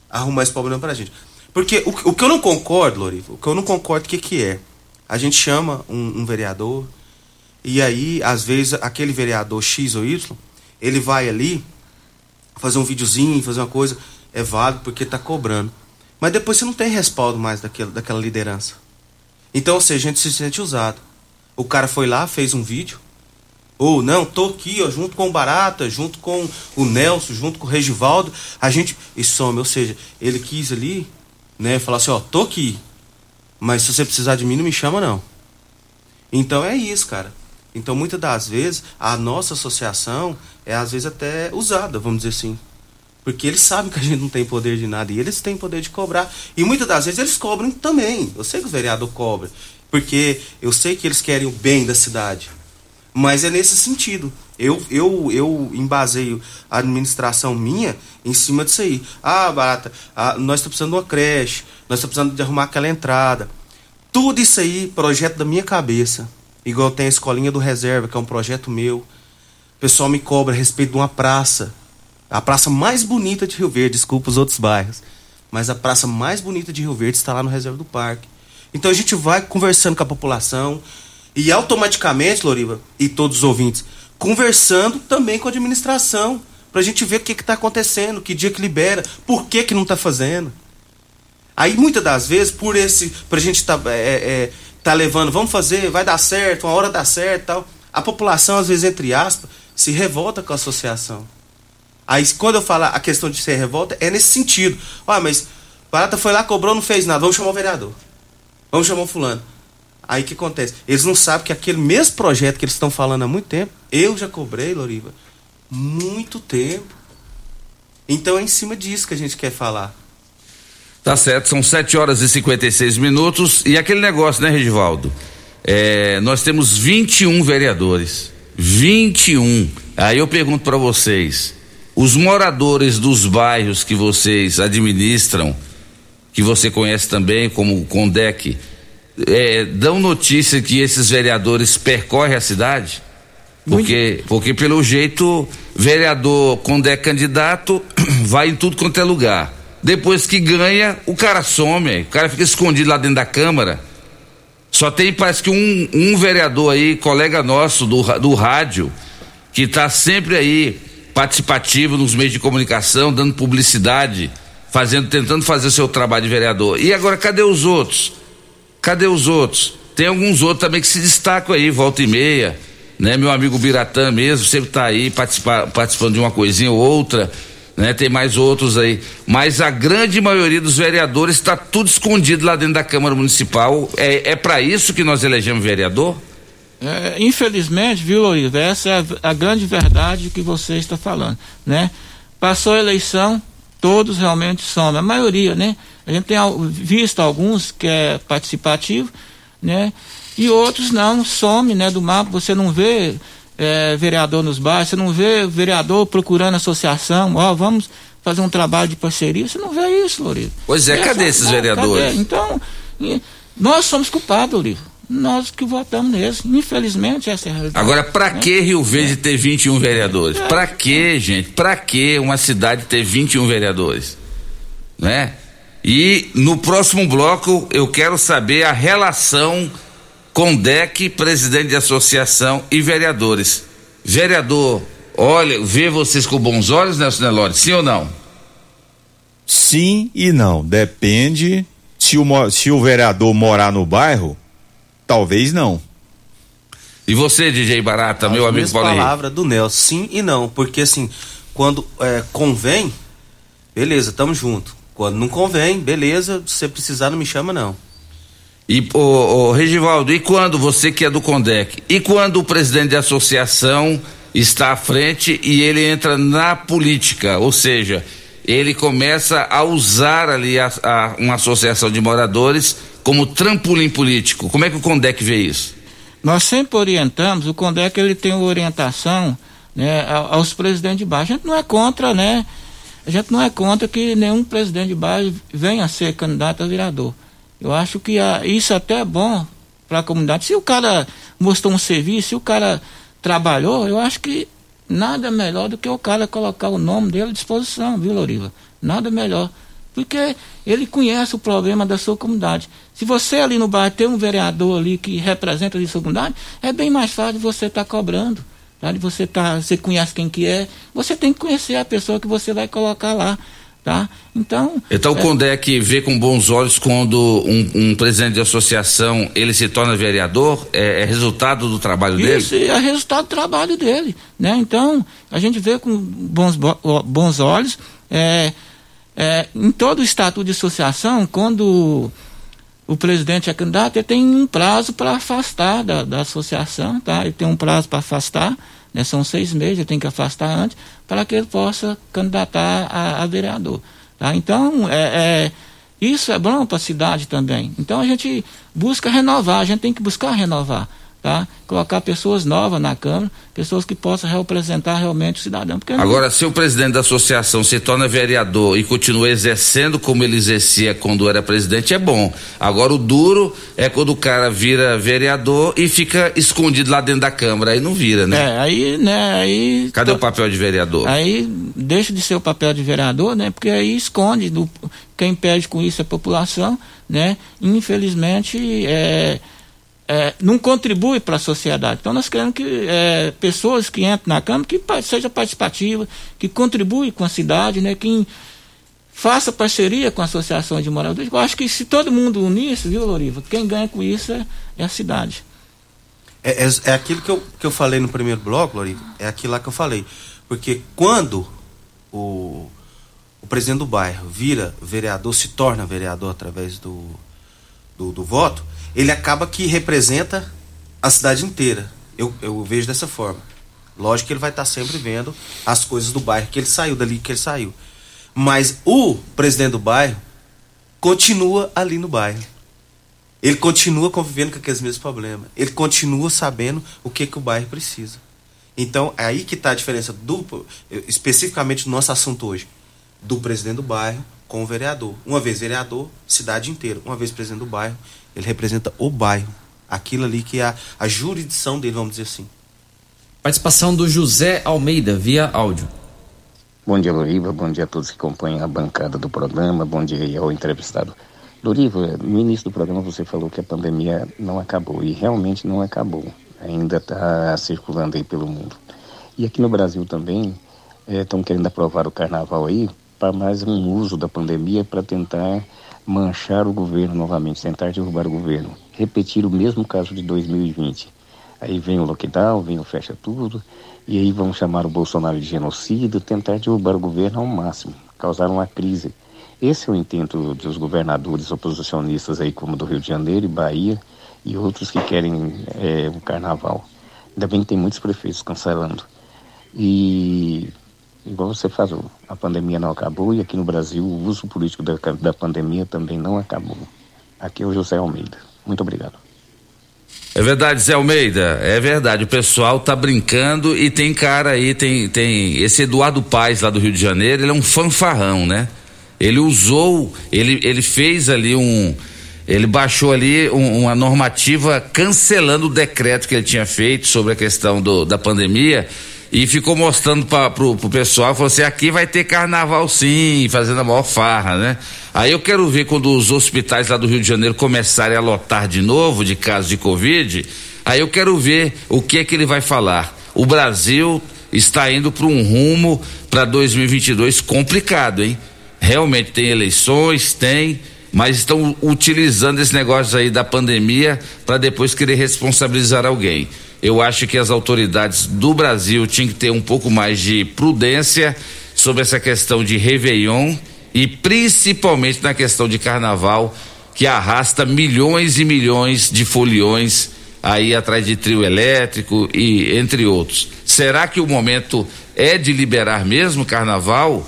arrumar esse problema pra gente. Porque o, o que eu não concordo, Loriva, o que eu não concordo, o que, que é? A gente chama um, um vereador, e aí, às vezes, aquele vereador X ou Y, ele vai ali fazer um videozinho, fazer uma coisa, é válido porque tá cobrando. Mas depois você não tem respaldo mais daquela, daquela liderança. Então, ou seja, a gente se sente usado. O cara foi lá, fez um vídeo. Ou não, tô aqui, ó, junto com o Barata, junto com o Nelson, junto com o Regivaldo, a gente. E some, ou seja, ele quis ali, né, falar assim, ó, tô aqui. Mas se você precisar de mim, não me chama, não. Então é isso, cara. Então, muitas das vezes, a nossa associação é, às vezes, até usada, vamos dizer assim. Porque eles sabem que a gente não tem poder de nada e eles têm poder de cobrar. E muitas das vezes eles cobram também. Eu sei que os vereadores cobram. Porque eu sei que eles querem o bem da cidade. Mas é nesse sentido. Eu, eu, eu embaseio a administração minha em cima disso aí. Ah, Barata, ah, nós estamos precisando de uma creche, nós estamos precisando de arrumar aquela entrada. Tudo isso aí, projeto da minha cabeça. Igual tem a Escolinha do Reserva, que é um projeto meu. O pessoal me cobra a respeito de uma praça. A praça mais bonita de Rio Verde, desculpa os outros bairros. Mas a praça mais bonita de Rio Verde está lá no Reserva do Parque. Então a gente vai conversando com a população e automaticamente, Loriva, e todos os ouvintes, conversando também com a administração, pra gente ver o que está acontecendo, que dia que libera, por que, que não está fazendo. Aí muitas das vezes, por esse. Pra gente tá, é, é, tá levando, vamos fazer, vai dar certo, uma hora dá certo tal. A população, às vezes, entre aspas, se revolta com a associação. Aí quando eu falar a questão de ser revolta, é nesse sentido. Olha, mas Barata foi lá, cobrou, não fez nada. Vamos chamar o vereador. Vamos chamar o fulano. Aí o que acontece? Eles não sabem que aquele mesmo projeto que eles estão falando há muito tempo, eu já cobrei, Loriva, muito tempo. Então é em cima disso que a gente quer falar. Tá certo, são 7 horas e 56 minutos. E aquele negócio, né, Regivaldo? É, nós temos 21 vereadores. 21. Aí eu pergunto para vocês: os moradores dos bairros que vocês administram, que você conhece também como o Condec, é, dão notícia que esses vereadores percorrem a cidade? Porque, porque pelo jeito, vereador, quando é candidato, vai em tudo quanto é lugar. Depois que ganha, o cara some, o cara fica escondido lá dentro da Câmara. Só tem, parece que um, um vereador aí, colega nosso do, do rádio, que está sempre aí participativo nos meios de comunicação, dando publicidade, fazendo, tentando fazer seu trabalho de vereador. E agora, cadê os outros? Cadê os outros? Tem alguns outros também que se destacam aí, volta e meia, né? Meu amigo Biratã mesmo, sempre tá aí participa, participando de uma coisinha ou outra, né? Tem mais outros aí. Mas a grande maioria dos vereadores está tudo escondido lá dentro da Câmara Municipal. É, é para isso que nós elegemos vereador? É, infelizmente, viu, Loriva, essa é a, a grande verdade que você está falando, né? Passou a eleição, todos realmente somem, a maioria, né? A gente tem visto alguns que é participativo, né? E outros não, some, né, do mapa, você não vê é, vereador nos bairros, você não vê vereador procurando associação, ó, vamos fazer um trabalho de parceria, você não vê isso, Loriva. Pois é, cadê esses vereadores? cadê? Então, nós somos culpados, Loriva. Nós que votamos neles. Infelizmente, essa é a realidade. Agora, pra né? que Rio Verde ter 21 vereadores? Pra que, gente? Pra que uma cidade ter 21 vereadores? Né? E no próximo bloco eu quero saber a relação com DEC, presidente de associação e vereadores. Vereador, olha, vê vocês com bons olhos, Nelson Nelore, sim ou não? Sim e não. Depende. Se o, se o vereador morar no bairro, talvez não. E você, DJ Barata, meu amigo Henrique? palavra do Nelson, sim e não. Porque assim, quando é, convém, beleza, tamo junto. Quando não convém, beleza, se você precisar, não me chama, não. E, ô, Regivaldo, e quando você que é do Condec, e quando o presidente da associação está à frente e ele entra na política, ou seja, ele começa a usar ali a, a- uma associação de moradores como trampolim político. Como é que o Condec vê isso? nós sempre orientamos, o Condec ele tem orientação né, aos presidentes de bairro. A gente não é contra, né? A gente não é contra que nenhum presidente de bairro venha a ser candidato a vereador. Eu acho que a, isso até é bom para a comunidade. Se o cara mostrou um serviço, se o cara trabalhou, eu acho que nada melhor do que o cara colocar o nome dele à disposição, viu, Loriva? Nada melhor. Porque ele conhece o problema da sua comunidade. Se você ali no bairro tem um vereador ali que representa a sua comunidade, é bem mais fácil você estar tá cobrando. Tá? Você, tá, você conhece quem que é, você tem que conhecer a pessoa que você vai colocar lá. Tá? Então, então o é, Condec vê com bons olhos quando um, um, presidente de associação ele se torna vereador, é, é resultado do trabalho isso, dele? é resultado do trabalho dele, né? Então a gente vê com bons, bons olhos, é, é, em todo o estatuto de associação, quando o presidente é candidato, ele tem um prazo para afastar da, da associação, tá? Ele tem um prazo para afastar, né? São seis meses, ele tem que afastar antes, para que ele possa candidatar a, a vereador. Tá? Então, é, é, isso é bom para a cidade também. Então, a gente busca renovar, a gente tem que buscar renovar tá? Colocar pessoas novas na Câmara, pessoas que possam representar realmente o cidadão. Porque Agora, não... se o presidente da associação se torna vereador e continua exercendo como ele exercia quando era presidente, é bom. Agora, o duro é quando o cara vira vereador e fica escondido lá dentro da Câmara, aí não vira, né? É, aí, né, aí... Cadê o papel de vereador? Aí deixa de ser o papel de vereador, né, porque aí esconde, do... quem perde com isso é a população, né, infelizmente, é é, não contribui para a sociedade. Então nós queremos que é, pessoas que entram na Câmara que seja participativa, que contribui com a cidade, né, que faça parceria com a associação de moradores. Eu acho que se todo mundo unisse, viu, Loriva, quem ganha com isso é, é a cidade. É, é, é, aquilo que eu, que eu falei no primeiro bloco, Loriva, é aquilo lá que eu falei. Porque quando o, o presidente do bairro vira vereador, se torna vereador através do, do, do voto, ele acaba que representa a cidade inteira. Eu, eu vejo dessa forma. Lógico que ele vai estar sempre vendo as coisas do bairro, que ele saiu dali, que ele saiu. Mas o presidente do bairro continua ali no bairro. Ele continua convivendo com aqueles mesmos problemas. Ele continua sabendo o que, que o bairro precisa. Então, é aí que está a diferença, do, especificamente do nosso assunto hoje, do presidente do bairro com o vereador. Uma vez vereador, cidade inteira. Uma vez presidente do bairro, ele representa o bairro. Aquilo ali que é a, a jurisdição dele, vamos dizer assim. Participação do José Almeida, via áudio. Bom dia, Loriva. Bom dia a todos que acompanham a bancada do programa. Bom dia ao entrevistado. Loriva, no início do programa você falou que a pandemia não acabou e realmente não acabou. Ainda está circulando aí pelo mundo. E aqui no Brasil também estão é, querendo aprovar o carnaval aí para mais um uso da pandemia para tentar manchar o governo novamente, tentar derrubar o governo. Repetir o mesmo caso de 2020. Aí vem o lockdown, vem o fecha tudo, e aí vão chamar o Bolsonaro de genocida, tentar derrubar o governo ao máximo, causar uma crise. Esse é o intento dos governadores oposicionistas aí, como do Rio de Janeiro e Bahia, e outros que querem é, o carnaval. Ainda bem que tem muitos prefeitos cancelando. E igual você falou, a pandemia não acabou e aqui no Brasil o uso político da, da pandemia também não acabou. Aqui é o José Almeida. Muito obrigado. É verdade, Zé Almeida, é verdade. O pessoal tá brincando e tem cara aí, tem, tem esse Eduardo Paes lá do Rio de Janeiro, ele é um fanfarrão, né? Ele usou, ele, ele fez ali um, ele baixou ali um, uma normativa cancelando o decreto que ele tinha feito sobre a questão do, da pandemia e ficou mostrando para pro, pro pessoal, falou assim, aqui vai ter carnaval sim, fazendo a maior farra, né? Aí eu quero ver quando os hospitais lá do Rio de Janeiro começarem a lotar de novo de casos de Covid, aí eu quero ver o que é que ele vai falar. O Brasil está indo para um rumo para 2022 complicado, hein? Realmente tem eleições, tem, mas estão utilizando esse negócio aí da pandemia para depois querer responsabilizar alguém. Eu acho que as autoridades do Brasil tinham que ter um pouco mais de prudência sobre essa questão de Réveillon e principalmente na questão de carnaval, que arrasta milhões e milhões de foliões aí atrás de trio elétrico e entre outros. Será que o momento é de liberar mesmo carnaval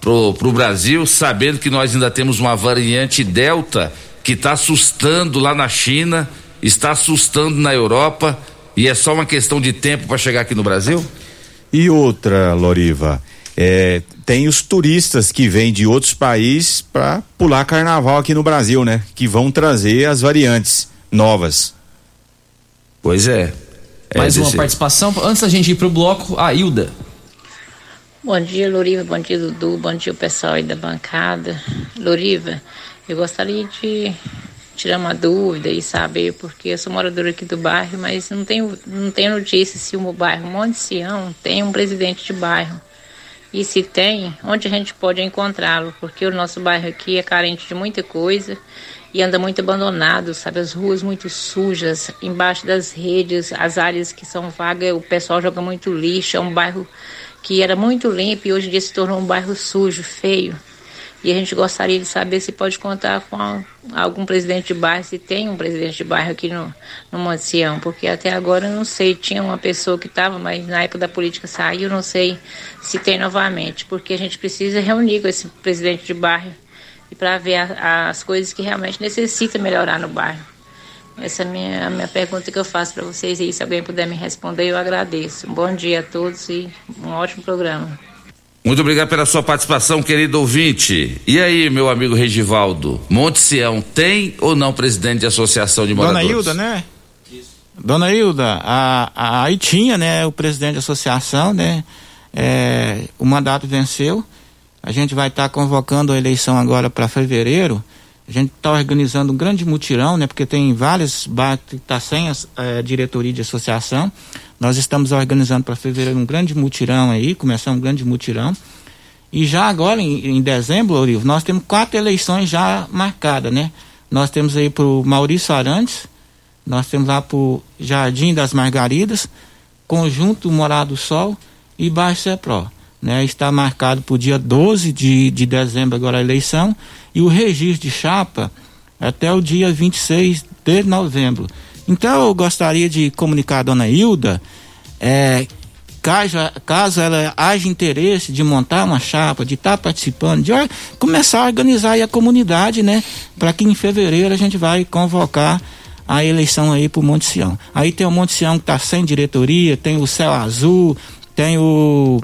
pro, pro Brasil, sabendo que nós ainda temos uma variante Delta que está assustando lá na China? está assustando na Europa e é só uma questão de tempo para chegar aqui no Brasil? E outra, Loriva, é, tem os turistas que vêm de outros países para pular carnaval aqui no Brasil, né? Que vão trazer as variantes novas. Pois é. Mais É, uma desse- participação. Antes da gente ir pro bloco, a Hilda. Bom dia, Loriva. Bom dia, Dudu. Bom dia, o pessoal aí da bancada. Loriva, eu gostaria de tirar uma dúvida e saber, porque eu sou moradora aqui do bairro, mas não tenho, não tenho notícia se o bairro Monte Sião tem um presidente de bairro. E se tem, onde a gente pode encontrá-lo? Porque o nosso bairro aqui é carente de muita coisa e anda muito abandonado, sabe? As ruas muito sujas, embaixo das redes, as áreas que são vagas, o pessoal joga muito lixo. É um bairro que era muito limpo e hoje em dia se tornou um bairro sujo, feio. E a gente gostaria de saber se pode contar com algum presidente de bairro, se tem um presidente de bairro aqui no, no Monte Sião, porque até agora eu não sei, tinha uma pessoa que estava, mas na época da política saiu, não sei se tem novamente, porque a gente precisa reunir com esse presidente de bairro e para ver a- as coisas que realmente necessita melhorar no bairro. Essa é a minha, a minha pergunta que eu faço para vocês e se alguém puder me responder, eu agradeço. Um bom dia a todos e um ótimo programa. Muito obrigado pela sua participação, querido ouvinte. E aí, meu amigo Regivaldo, Monte Sião tem ou não presidente de associação de Dona moradores? Hilda, né? Dona Hilda, a, aí tinha, né, o presidente da associação, né? É, o mandato venceu. A gente vai estar convocando a eleição agora para fevereiro. A gente está organizando um grande mutirão, né? Porque tem vários bairros que estão sem as, eh, diretoria de associação. Nós estamos organizando para fevereiro um grande mutirão aí, começar um grande mutirão. E já agora, em, em dezembro, Orivo, nós temos quatro eleições já marcadas, né? Nós temos aí para o Maurício Arantes, nós temos lá para o Jardim das Margaridas, Conjunto Morado do Sol e Baixo Cepró. Né? Está marcado para o dia 12 de, de dezembro agora a eleição e o registro de chapa até o dia 26 de novembro. Então eu gostaria de comunicar a dona Hilda, é, caso, caso ela haja interesse de montar uma chapa, de estar participando, de começar a organizar aí a comunidade, né? Para que em fevereiro a gente vai convocar a eleição aí para o Monte Sião. Aí tem o Monte Sião que está sem diretoria, tem o Céu Azul, tem o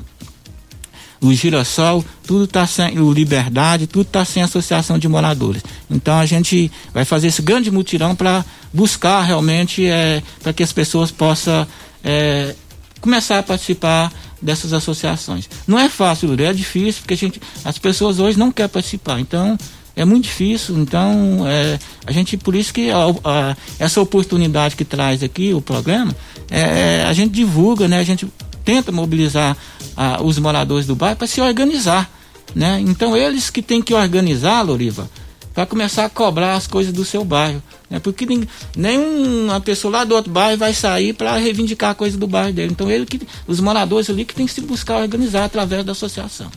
o Girassol, tudo está sem, o Liberdade, tudo está sem associação de moradores. Então a gente vai fazer esse grande mutirão para buscar realmente, é, para que as pessoas possam é, começar a participar dessas associações. Não é fácil, é difícil, porque a gente, as pessoas hoje não querem participar. Então é muito difícil. Então é, a gente, por isso que a- a- essa oportunidade que traz aqui o programa, é, a gente divulga, né? A gente tenta mobilizar ah, os moradores do bairro para se organizar, né? Então eles que têm que organizar, Loriva, para começar a cobrar as coisas do seu bairro, né? Porque nin- nenhuma pessoa lá do outro bairro vai sair para reivindicar a coisa do bairro dele. Então ele que, os moradores ali que tem que se buscar organizar através da associação.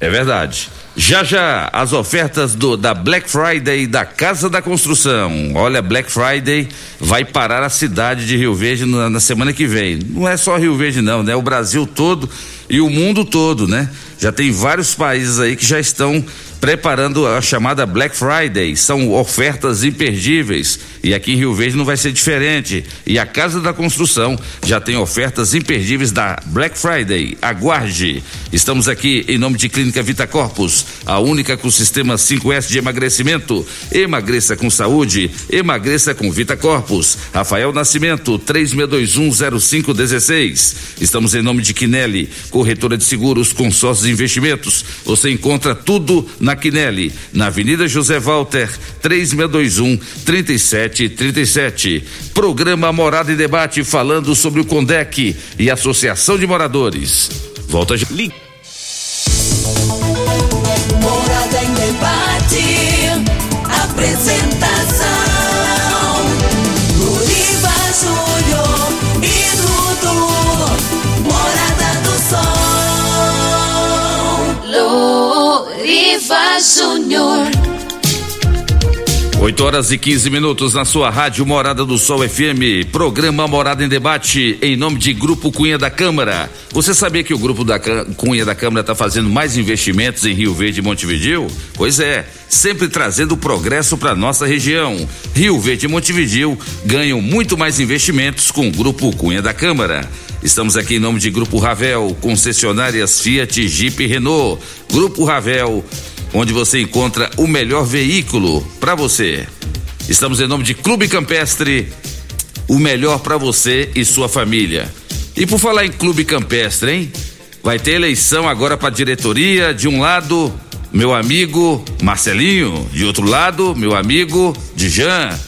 É verdade. Já já as ofertas do, da Black Friday da Casa da Construção. Olha, Black Friday vai parar a cidade de Rio Verde na, na semana que vem. Não é só Rio Verde não, né? O Brasil todo e o mundo todo, né? Já tem vários países aí que já estão preparando a chamada Black Friday. São ofertas imperdíveis. E aqui em Rio Verde não vai ser diferente. E a Casa da Construção já tem ofertas imperdíveis da Black Friday. Aguarde. Estamos aqui em nome de Clínica Vita Corpus, a única com sistema 5S de emagrecimento. Emagreça com saúde, emagreça com Vita Corpus. Rafael Nascimento, 36210516. Estamos em nome de Quinelli, corretora de seguros, consórcios e investimentos. Você encontra tudo na Quinelli, na Avenida José Walter, 3621 3737. Programa Morada em Debate falando sobre o Condec e Associação de Moradores. Volta já. Morada em debate. Apresentação: Luriva Júnior. 8 horas e 15 minutos na sua rádio Morada do Sol FM. Programa Morada em Debate, em nome de Grupo Cunha da Câmara. Você sabia que o Grupo da Cunha da Câmara está fazendo mais investimentos em Rio Verde e Montevidil? Pois é, sempre trazendo progresso para nossa região. Rio Verde e Montevidil ganham muito mais investimentos com o Grupo Cunha da Câmara. Estamos aqui em nome de Grupo Ravel, concessionárias Fiat, Jeep e Renault. Grupo Ravel onde você encontra o melhor veículo para você. Estamos em nome de Clube Campestre, o melhor para você e sua família. E por falar em Clube Campestre, hein? Vai ter eleição agora para diretoria. De um lado, meu amigo Marcelinho. De outro lado, meu amigo Dijan.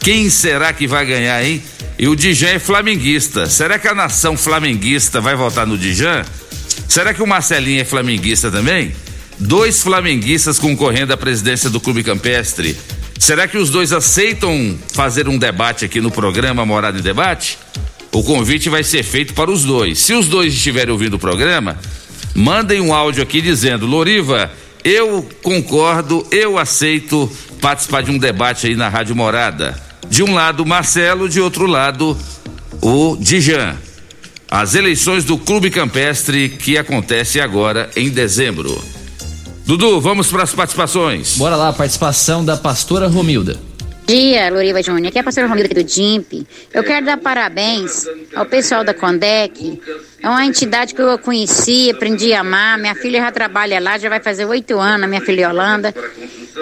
Quem será que vai ganhar, hein? E o Dijan é flamenguista. Será que a nação flamenguista vai votar no Dijan? Será que o Marcelinho é flamenguista também? dois flamenguistas concorrendo à presidência do Clube Campestre. Será que os dois aceitam fazer um debate aqui no programa Morada em Debate? O convite vai ser feito para os dois. Se os dois estiverem ouvindo o programa, mandem um áudio aqui dizendo: Loriva, eu concordo, eu aceito participar de um debate aí na Rádio Morada. De um lado, Marcelo, de outro lado, o Dijan. As eleições do Clube Campestre que acontece agora em dezembro. Dudu, vamos para as participações. Bora lá, participação da pastora Romilda. Bom dia, Loriva Júnior. Aqui é a pastora Romilda aqui do DIMP. Eu quero dar parabéns ao pessoal da Condec. É uma entidade que eu conheci, aprendi a amar. Minha filha já trabalha lá, já vai fazer oito anos, minha filha Yolanda.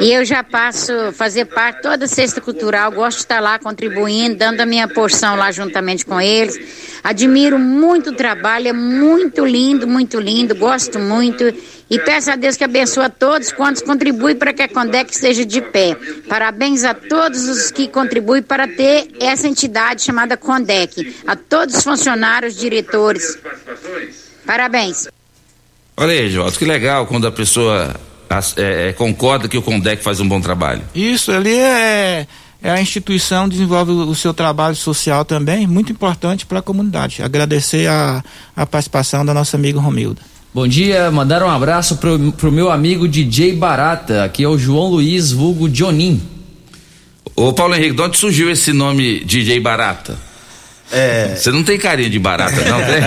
E eu já passo fazer parte toda sexta cultural, gosto de estar lá contribuindo, dando a minha porção lá juntamente com eles. Admiro muito o trabalho, é muito lindo, muito lindo, gosto muito. E peço a Deus que abençoe a todos quantos contribuem para que a Condec esteja de pé. Parabéns a todos os que contribuem para ter essa entidade chamada Condec. A todos os funcionários, diretores. Parabéns. Olha aí, Jota, que legal quando a pessoa é, é, concorda que o Condec faz um bom trabalho. Isso, ali é, é a instituição desenvolve o seu trabalho social também, muito importante para a comunidade. Agradecer a, a participação da nossa amiga Romilda. Bom dia, mandar um abraço pro, pro meu amigo DJ Barata, aqui é o João Luiz Vulgo Jonin. Ô Paulo Henrique, de onde surgiu esse nome DJ Barata? É... Você não tem carinha de barata, não tem?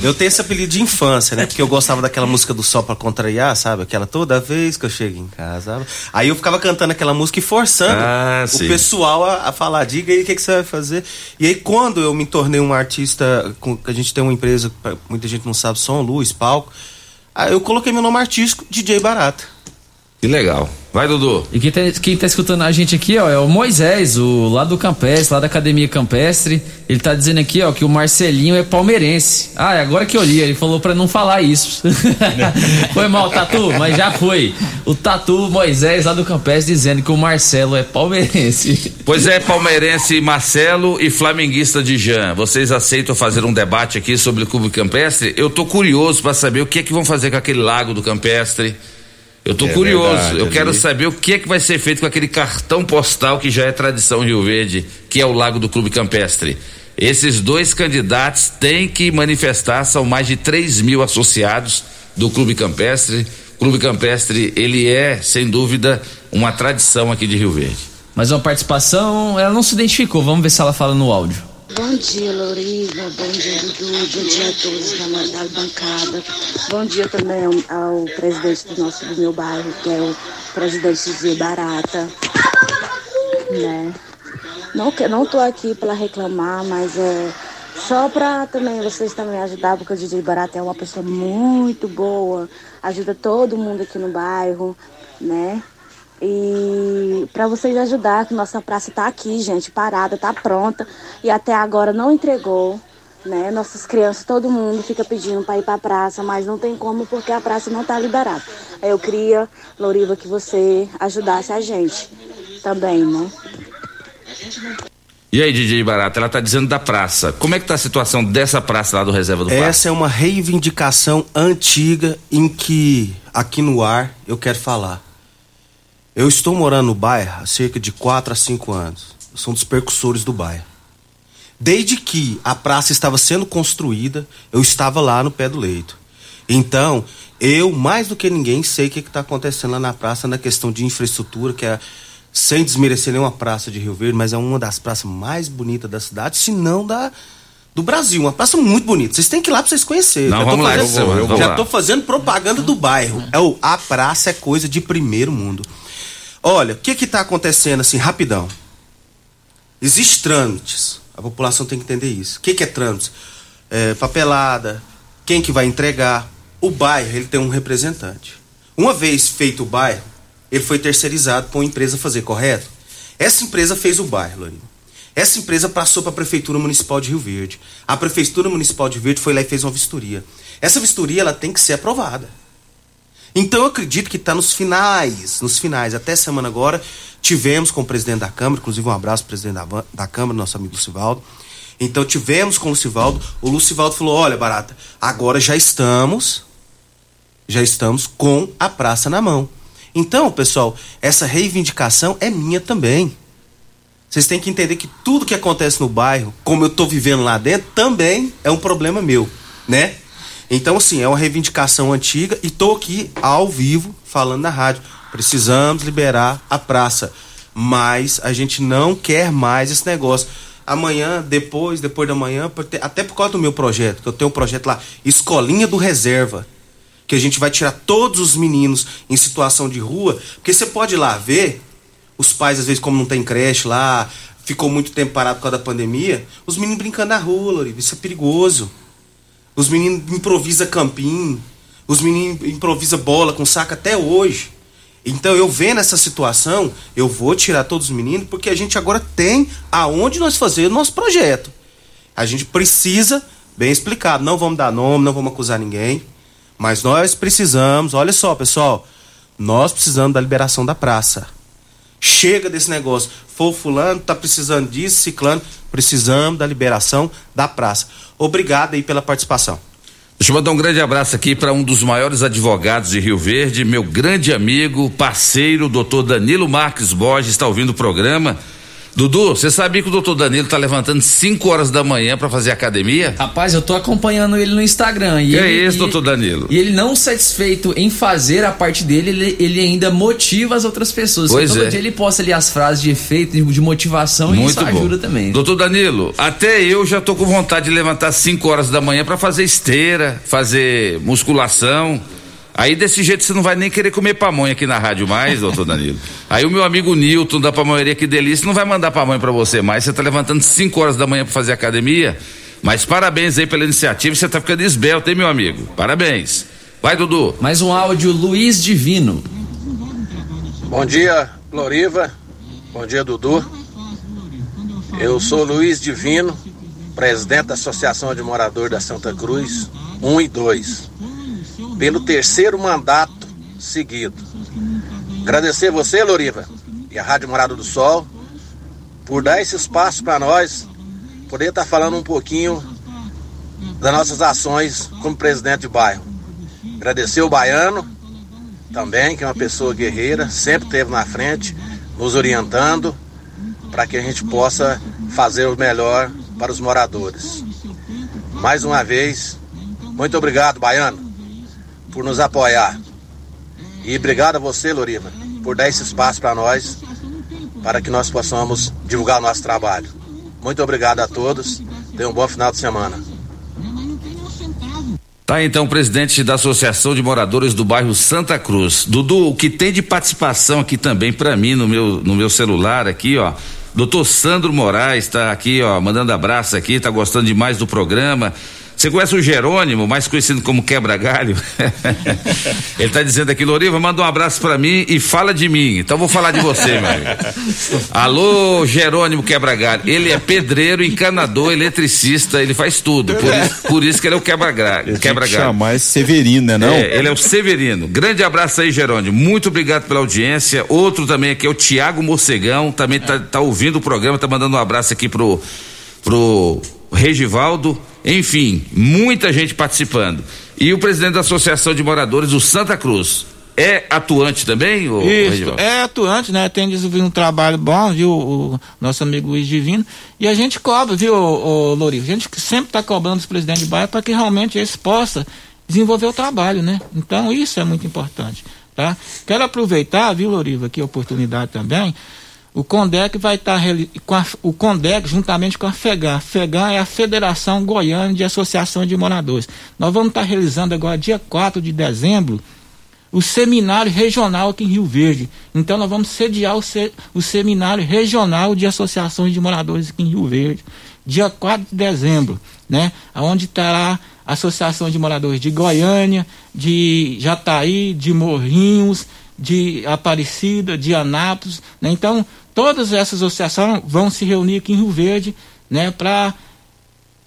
eu tenho esse apelido de infância, né? Porque eu gostava daquela música do Sol pra contrariar, sabe? Aquela toda vez que eu chego em casa. Aí eu ficava cantando aquela música e forçando ah, o pessoal a, a, falar, diga aí o que, que, você vai fazer. E aí quando eu me tornei um artista, com, a gente tem uma empresa, muita gente não sabe, som, luz, palco. Aí eu coloquei meu nome artístico, DJ Barata. Que legal. Vai, Dudu. E quem tá, quem tá escutando a gente aqui, ó, é o Moisés, o lá do Campestre, lá da Academia Campestre. Ele tá dizendo aqui, ó, que o Marcelinho é palmeirense. Ah, é agora que eu li, ele falou para não falar isso. foi mal, Tatu, mas já foi. O Tatu Moisés lá do Campestre dizendo que o Marcelo é palmeirense. Pois é, palmeirense Marcelo e flamenguista de Jean. Vocês aceitam fazer um debate aqui sobre o Clube Campestre? Eu tô curioso para saber o que é que vão fazer com aquele lago do Campestre eu tô é curioso, verdade, eu ali. quero saber o que é que vai ser feito com aquele cartão postal que já é tradição Rio Verde, que é o Lago do Clube Campestre. Esses dois candidatos têm que manifestar, são mais de 3 mil associados do Clube Campestre. O Clube Campestre, ele é, sem dúvida, uma tradição aqui de Rio Verde. Mas uma participação, ela não se identificou, vamos ver se ela fala no áudio. Bom dia, Loriva. Bom dia, Dudu. Bom dia a todos da, da bancada. Bom dia também ao, presidente do nosso do meu bairro, que é o presidente Zé Barata. Né? Não, não tô aqui para reclamar, mas é só para também vocês também ajudar, porque o DJ Barata é uma pessoa muito boa, ajuda todo mundo aqui no bairro, né? E para vocês ajudar, que nossa praça está aqui, gente, parada, está pronta e até agora não entregou. Né? Nossas crianças, todo mundo fica pedindo para ir para a praça, mas não tem como porque a praça não está liberada. Eu queria, Loriva, que você ajudasse a gente também, né? E aí, DJ Barata, ela está dizendo da praça. Como é que tá a situação dessa praça lá do Reserva do Parque? Essa é uma reivindicação antiga em que aqui no ar eu quero falar. Eu estou morando no bairro há cerca de 4 a 5 anos. Eu sou um dos percussores do bairro. Desde que a praça estava sendo construída, eu estava lá no pé do leito. Então, eu, mais do que ninguém, sei o que está acontecendo lá na praça na questão de infraestrutura, que é sem desmerecer nenhuma praça de Rio Verde, mas é uma das praças mais bonitas da cidade, se não da do Brasil, uma praça muito bonita. Vocês têm que ir lá para vocês conhecerem. Não, Já vamos lá, fazendo- essa semana, vamos Já lá. tô fazendo propaganda do bairro. É o a praça é coisa de primeiro mundo. Olha, o que que tá acontecendo assim, rapidão? Existem trâmites. A população tem que entender isso. O que, que é trâmites? É, papelada, quem que vai entregar. O bairro, ele tem um representante. Uma vez feito o bairro, ele foi terceirizado para uma empresa fazer, correto? Essa empresa fez o bairro, Lorena. Essa empresa passou para a Prefeitura Municipal de Rio Verde. A Prefeitura Municipal de Rio Verde foi lá e fez uma vistoria. Essa vistoria ela tem que ser aprovada. Então eu acredito que está nos finais, nos finais. Até semana agora tivemos com o presidente da Câmara, inclusive um abraço pro presidente da, da Câmara, nosso amigo Lucivaldo. Então tivemos com o Lucivaldo. O Lucivaldo falou: olha, Barata, agora já estamos, já estamos com a praça na mão. Então, pessoal, essa reivindicação é minha também. Vocês têm que entender que tudo que acontece no bairro, como eu tô vivendo lá dentro, também é um problema meu, né? Então, assim, é uma reivindicação antiga e tô aqui ao vivo falando na rádio. Precisamos liberar a praça. Mas a gente não quer mais esse negócio. Amanhã, depois, depois da manhã, até por causa do meu projeto, que eu tenho um projeto lá, Escolinha do Reserva que a gente vai tirar todos os meninos em situação de rua, porque você pode ir lá ver, os pais às vezes como não tem creche lá, ficou muito tempo parado por causa da pandemia, os meninos brincando na rua, Loriva, isso é perigoso. Os meninos improvisa campinho, os meninos improvisa bola com saco até hoje. Então eu vendo essa situação, eu vou tirar todos os meninos, porque a gente agora tem aonde nós fazer o nosso projeto. A gente precisa, bem explicado, não vamos dar nome, não vamos acusar ninguém, mas nós precisamos, olha só, pessoal, nós precisamos da liberação da praça. Chega desse negócio. For fulano, tá precisando disso, ciclano, precisamos da liberação da praça. Obrigado aí pela participação. Deixa eu mandar um grande abraço aqui para um dos maiores advogados de Rio Verde, meu grande amigo, parceiro, doutor Danilo Marques Borges, está ouvindo o programa. Dudu, você sabia que o doutor Danilo está levantando 5 horas da manhã para fazer academia? Rapaz, eu tô acompanhando ele no Instagram. E Que é ele, esse, e- doutor Danilo? E ele não satisfeito em fazer a parte dele, ele, ele ainda motiva as outras pessoas. Pois Todo é. dia ele posta ali as frases de efeito, de, de motivação e Muito isso bom. ajuda também. Doutor Danilo, até eu já tô com vontade de levantar 5 horas da manhã para fazer esteira, fazer musculação. Aí desse jeito você não vai nem querer comer pamonha aqui na rádio mais, doutor Danilo. Aí o meu amigo Nilton da pamonharia que delícia não vai mandar pamonha para você mais. Você tá levantando 5 horas da manhã para fazer academia. Mas parabéns aí pela iniciativa, você tá ficando esbelto, hein, meu amigo? Parabéns. Vai, Dudu. Mais um áudio, Luiz Divino. Bom dia, Loriva. Bom dia, Dudu. Eu sou Luiz Divino, presidente da Associação de Moradores da Santa Cruz 1 e 2, pelo terceiro mandato seguido. Agradecer você, Loriva, e a Rádio Morada do Sol, por dar esse espaço para nós poder estar falando um pouquinho das nossas ações como presidente de bairro. Agradecer o Baiano, também, que é uma pessoa guerreira, sempre esteve na frente, nos orientando para que a gente possa fazer o melhor para os moradores. Mais uma vez, muito obrigado, Baiano, por nos apoiar. E obrigado a você, Loriva, por dar esse espaço para nós, para que nós possamos divulgar o nosso trabalho. Muito obrigado a todos. Tenham um bom final de semana. Tá então, presidente da Associação de Moradores do bairro Santa Cruz. Dudu, o que tem de participação aqui também para mim no meu, no meu celular aqui, ó. Doutor Sandro Moraes está aqui, ó, mandando abraço aqui, tá gostando demais do programa. Você conhece o Jerônimo, mais conhecido como Quebra-Galho? Ele tá dizendo aqui, Loriva, manda um abraço para mim e fala de mim. Então vou falar de você, meu amigo. Alô, Jerônimo Quebra-Galho. Ele é pedreiro, encanador, eletricista, ele faz tudo. Por isso, por isso que ele é o Quebra-Galho. Quebra que chamar esse Severino, né não? é, ele é o Severino. Grande abraço aí, Jerônimo. Muito obrigado pela audiência. Outro também aqui é o Tiago Morcegão, também tá, tá ouvindo o programa, tá mandando um abraço aqui pro, pro Regivaldo. Enfim, muita gente participando. E o presidente da Associação de Moradores do Santa Cruz. É atuante também, ô Isso, é atuante, né? Tem desenvolvido um trabalho bom, viu? O nosso amigo Luiz Divino. E a gente cobra, viu, ô, Lorivo? A gente sempre está cobrando os presidentes de bairro para que realmente eles possam desenvolver o trabalho, né? Então isso é muito importante, tá? Quero aproveitar, viu, Loriva, aqui a oportunidade também, o CONDEC vai estar com a, o CONDEC juntamente com a FEGAN. FEGAN é a Federação Goiana de Associação de Moradores. Nós vamos estar realizando agora, dia 4 de dezembro, o seminário regional aqui em Rio Verde. Então nós vamos sediar o, se, o seminário regional de associações de moradores aqui em Rio Verde, dia 4 de dezembro, né? Onde estará a Associação de Moradores de Goiânia, de Jataí, de Morrinhos, de Aparecida, de Anápolis, né? Então, todas essas associações vão se reunir aqui em Rio Verde, né, para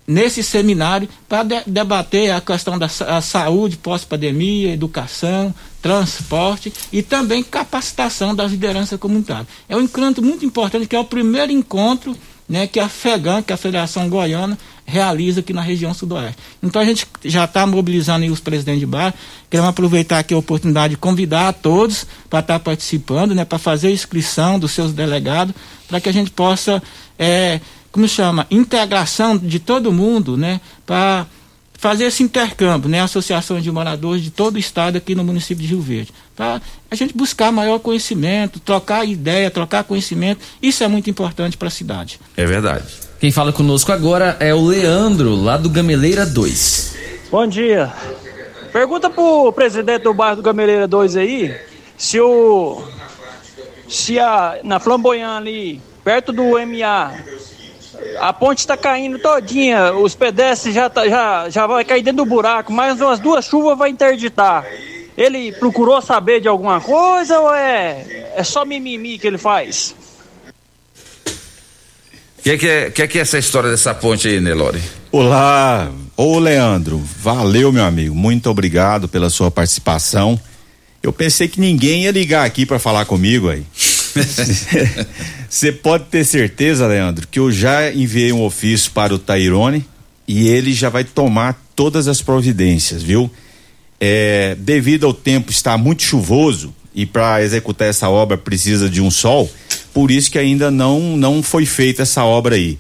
nesse seminário para de, debater a questão da a saúde pós-pandemia, educação, transporte e também capacitação das lideranças comunitárias. É um encontro muito importante que é o primeiro encontro né, que a FEGAN, que é a Federação Goiana, realiza aqui na região sudoeste. Então a gente já está mobilizando os presidentes de bairro. Queremos aproveitar aqui a oportunidade de convidar a todos para estar tá participando, né, para fazer a inscrição dos seus delegados, para que a gente possa, é, como chama, integração de todo mundo, né, para fazer esse intercâmbio, né, associações de moradores de todo o estado aqui no município de Rio Verde, para a gente buscar maior conhecimento, trocar ideia, trocar conhecimento, isso é muito importante para a cidade. É verdade. Quem fala conosco agora é o Leandro, lá do Gameleira 2. Bom dia. Pergunta pro presidente do bairro do Gameleira 2 aí, se o se a na Flamboyant ali, perto do MA, a ponte está caindo todinha, os pedestres já, tá, já, já vai cair dentro do buraco, mais umas duas chuvas vai interditar. Ele procurou saber de alguma coisa ou é, é só mimimi que ele faz? O que, que, é, que, que é essa história dessa ponte aí, Nelore? Olá, ô Leandro, valeu meu amigo, muito obrigado pela sua participação. Eu pensei que ninguém ia ligar aqui para falar comigo aí. Você pode ter certeza, Leandro, que eu já enviei um ofício para o Tairone e ele já vai tomar todas as providências, viu? É, devido ao tempo estar muito chuvoso e para executar essa obra precisa de um sol, por isso que ainda não não foi feita essa obra aí.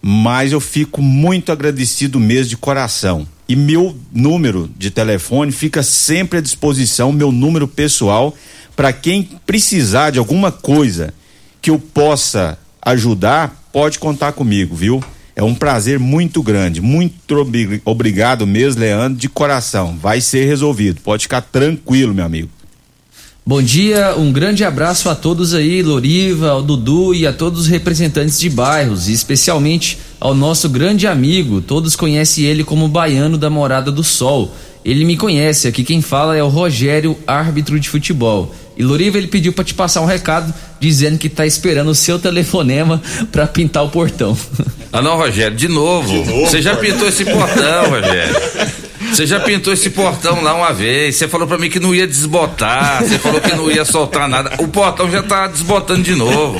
Mas eu fico muito agradecido mesmo de coração. E meu número de telefone fica sempre à disposição, meu número pessoal para quem precisar de alguma coisa que eu possa ajudar, pode contar comigo, viu? É um prazer muito grande. Muito obrigado mesmo, Leandro, de coração. Vai ser resolvido. Pode ficar tranquilo, meu amigo. Bom dia, um grande abraço a todos aí, Loriva, ao Dudu e a todos os representantes de bairros, e especialmente ao nosso grande amigo, todos conhecem ele como Baiano da Morada do Sol. Ele me conhece, aqui quem fala é o Rogério, árbitro de futebol. E Loriva, ele pediu para te passar um recado dizendo que tá esperando o seu telefonema para pintar o portão. Ah não, Rogério, de novo. De novo Você já pintou esse portão, Rogério. Você já pintou esse portão lá uma vez. Você falou para mim que não ia desbotar. Você falou que não ia soltar nada. O portão já tá desbotando de novo.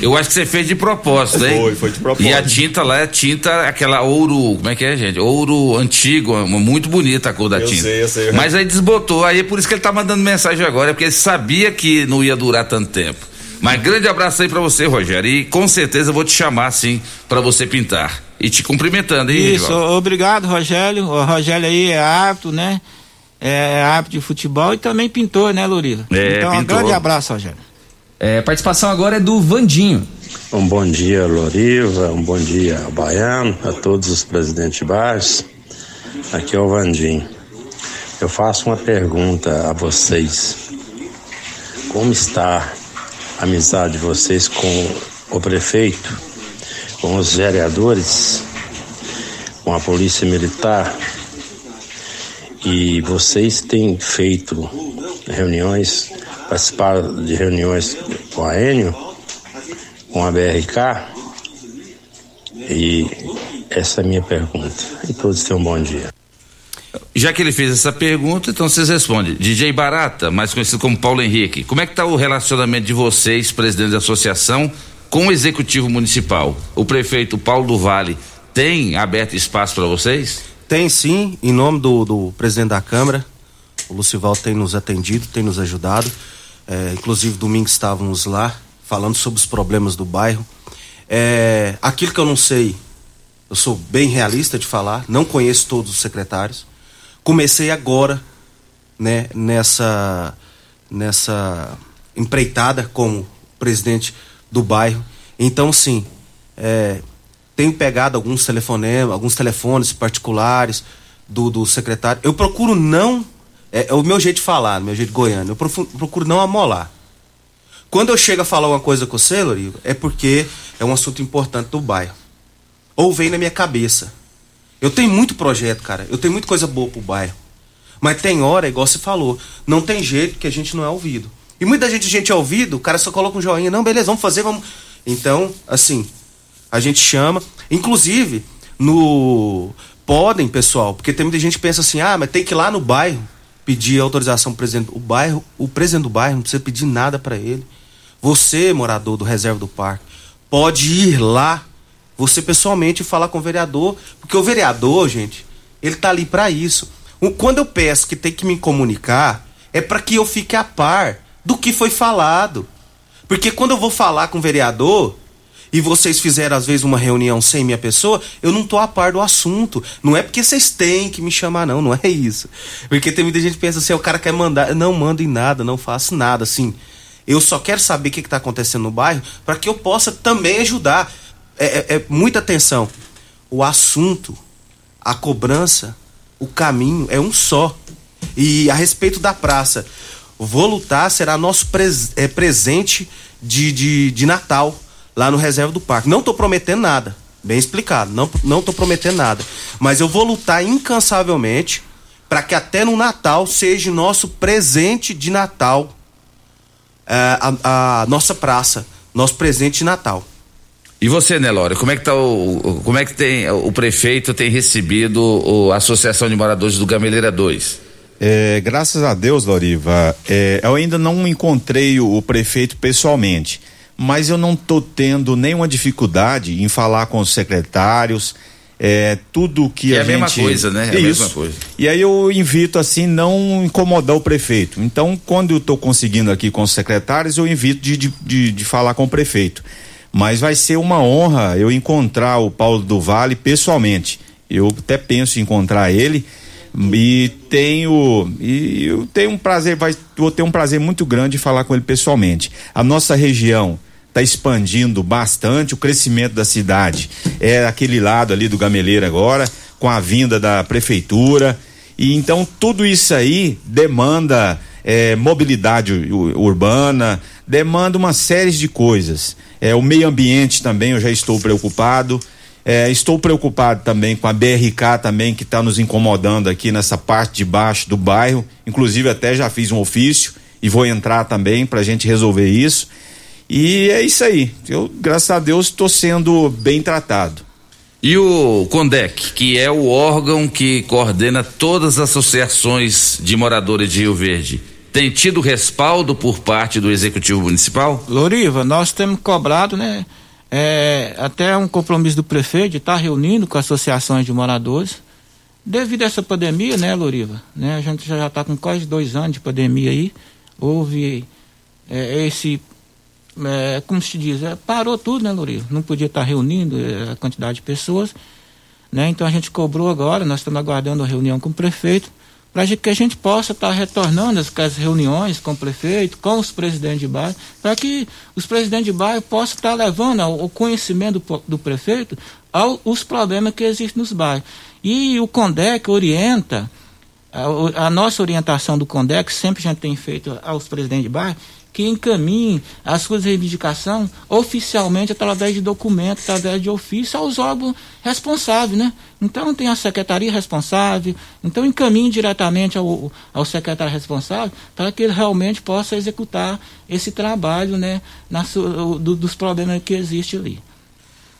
Eu acho que você fez de propósito, hein? Foi, foi de propósito. E a tinta lá é tinta, aquela ouro. Como é que é, gente? Ouro antigo. Muito bonita a cor da eu tinta. Sei, eu sei. Mas aí desbotou. Aí é por isso que ele tá mandando mensagem agora. É porque ele sabia que não ia durar tanto tempo. Mas grande abraço aí para você, Rogério. E com certeza eu vou te chamar, sim, para você pintar. E te cumprimentando, hein, Isso, obrigado, Rogério. O Rogério aí é árbitro, né? É, é árbitro de futebol e também pintor, né, Lurila? É, então, pintor. um grande abraço, Rogério. É, a participação agora é do Vandinho. Um bom dia, Loriva, um bom dia Baiano, a todos os presidentes de bairros. Aqui é o Vandinho. Eu faço uma pergunta a vocês. Como está amizade de vocês com o prefeito, com os vereadores, com a polícia militar? E vocês têm feito reuniões, participar de reuniões com a Enio, com a BRK? E essa é a minha pergunta. E todos tenham um bom dia. Já que ele fez essa pergunta, então vocês respondem. DJ Barata, mais conhecido como Paulo Henrique, como é que está o relacionamento de vocês, presidente da associação, com o executivo municipal? O prefeito Paulo do Vale tem aberto espaço para vocês? Tem sim, em nome do, do presidente da Câmara. O Lucival tem nos atendido, tem nos ajudado. É, inclusive, domingo estávamos lá falando sobre os problemas do bairro. É, aquilo que eu não sei, eu sou bem realista de falar, não conheço todos os secretários. Comecei agora, né, nessa, nessa empreitada como presidente do bairro. Então, sim, é, tenho pegado alguns telefonemas, alguns telefones particulares do, do secretário. Eu procuro não. É, é o meu jeito de falar, meu jeito goiano. Eu procuro, procuro não amolar. Quando eu chego a falar uma coisa com você, Loriva, é porque é um assunto importante do bairro. Ou vem na minha cabeça. Eu tenho muito projeto, cara. Eu tenho muita coisa boa pro bairro. Mas tem hora, igual você falou, não tem jeito que a gente não é ouvido. E muita gente, gente é ouvido, o cara só coloca um joinha, não, beleza, vamos fazer, vamos. Então, assim, a gente chama. Inclusive, no. Podem, pessoal, porque tem muita gente que pensa assim, ah, mas tem que ir lá no bairro pedir autorização pro presidente. O bairro, o presidente do bairro não precisa pedir nada para ele. Você, morador do reserva do parque, pode ir lá, você pessoalmente falar com o vereador, porque o vereador, gente, ele tá ali para isso. Quando eu peço que tem que me comunicar, é para que eu fique a par do que foi falado. Porque quando eu vou falar com o vereador, e vocês fizeram às vezes uma reunião sem minha pessoa, eu não tô a par do assunto. Não é porque vocês têm que me chamar, não, não é isso. Porque tem muita gente que pensa assim, o cara quer mandar, não mando em nada, não faço nada, assim. Eu só quero saber o que está acontecendo no bairro para que eu possa também ajudar. É, é, é muita atenção. O assunto, a cobrança, o caminho é um só. E a respeito da praça, vou lutar será nosso pres, é, presente de, de, de Natal lá no Reserva do Parque. Não estou prometendo nada, bem explicado, não não estou prometendo nada, mas eu vou lutar incansavelmente para que até no Natal seja nosso presente de Natal é, a, a, nossa praça, nosso presente de Natal. E você, Nelório, como é que tá o, como é que tem o prefeito tem recebido o, a Associação de Moradores do Gameleira 2? É, graças a Deus, Loriva, é, eu ainda não encontrei o, o prefeito pessoalmente mas eu não estou tendo nenhuma dificuldade em falar com os secretários. É, tudo que, que a, é a gente. mesma coisa, né? É a mesma coisa. E aí eu invito, assim, não incomodar o prefeito. Então, quando eu estou conseguindo aqui com os secretários, eu invito de, de, de, de falar com o prefeito. Mas vai ser uma honra eu encontrar o Paulo do Vale pessoalmente. Eu até penso em encontrar ele. E tenho e eu tenho um prazer vai vou ter um prazer muito grande de falar com ele pessoalmente. A nossa região está expandindo bastante o crescimento da cidade é aquele lado ali do Gameleira agora com a vinda da prefeitura. E então tudo isso aí demanda é, mobilidade urbana demanda uma série de coisas é o meio ambiente também eu já estou preocupado é, estou preocupado também com a BRK também que está nos incomodando aqui nessa parte de baixo do bairro. Inclusive até já fiz um ofício e vou entrar também para a gente resolver isso. E é isso aí. Eu, graças a Deus, estou sendo bem tratado. E o CONDEC, que é o órgão que coordena todas as associações de moradores de Rio Verde, tem tido respaldo por parte do Executivo Municipal? Loriva, nós temos cobrado, né? é, até um compromisso do prefeito de estar tá reunindo com associações de moradores. Devido a essa pandemia, né, Loriva? Né, a gente já está com quase dois anos de pandemia aí. Houve é, esse. É, como se diz? É, parou tudo, né, Loriva? Não podia estar tá reunindo é, a quantidade de pessoas. Né? Então a gente cobrou agora, nós estamos aguardando a reunião com o prefeito para que a gente possa estar tá retornando as, as, reuniões com o prefeito, com os presidentes de bairro, para que os presidentes de bairro possam estar tá levando o conhecimento do, do prefeito aos problemas que existem nos bairros. E o CONDEC orienta, a, a nossa orientação do CONDEC, sempre a gente tem feito aos presidentes de bairro, que encaminhe as suas reivindicações oficialmente através de documento, através de ofício aos órgãos responsáveis, né? Então tem a secretaria responsável, então encaminhe diretamente ao, ao secretário responsável para que ele realmente possa executar esse trabalho, né, na, do, dos problemas que existem ali.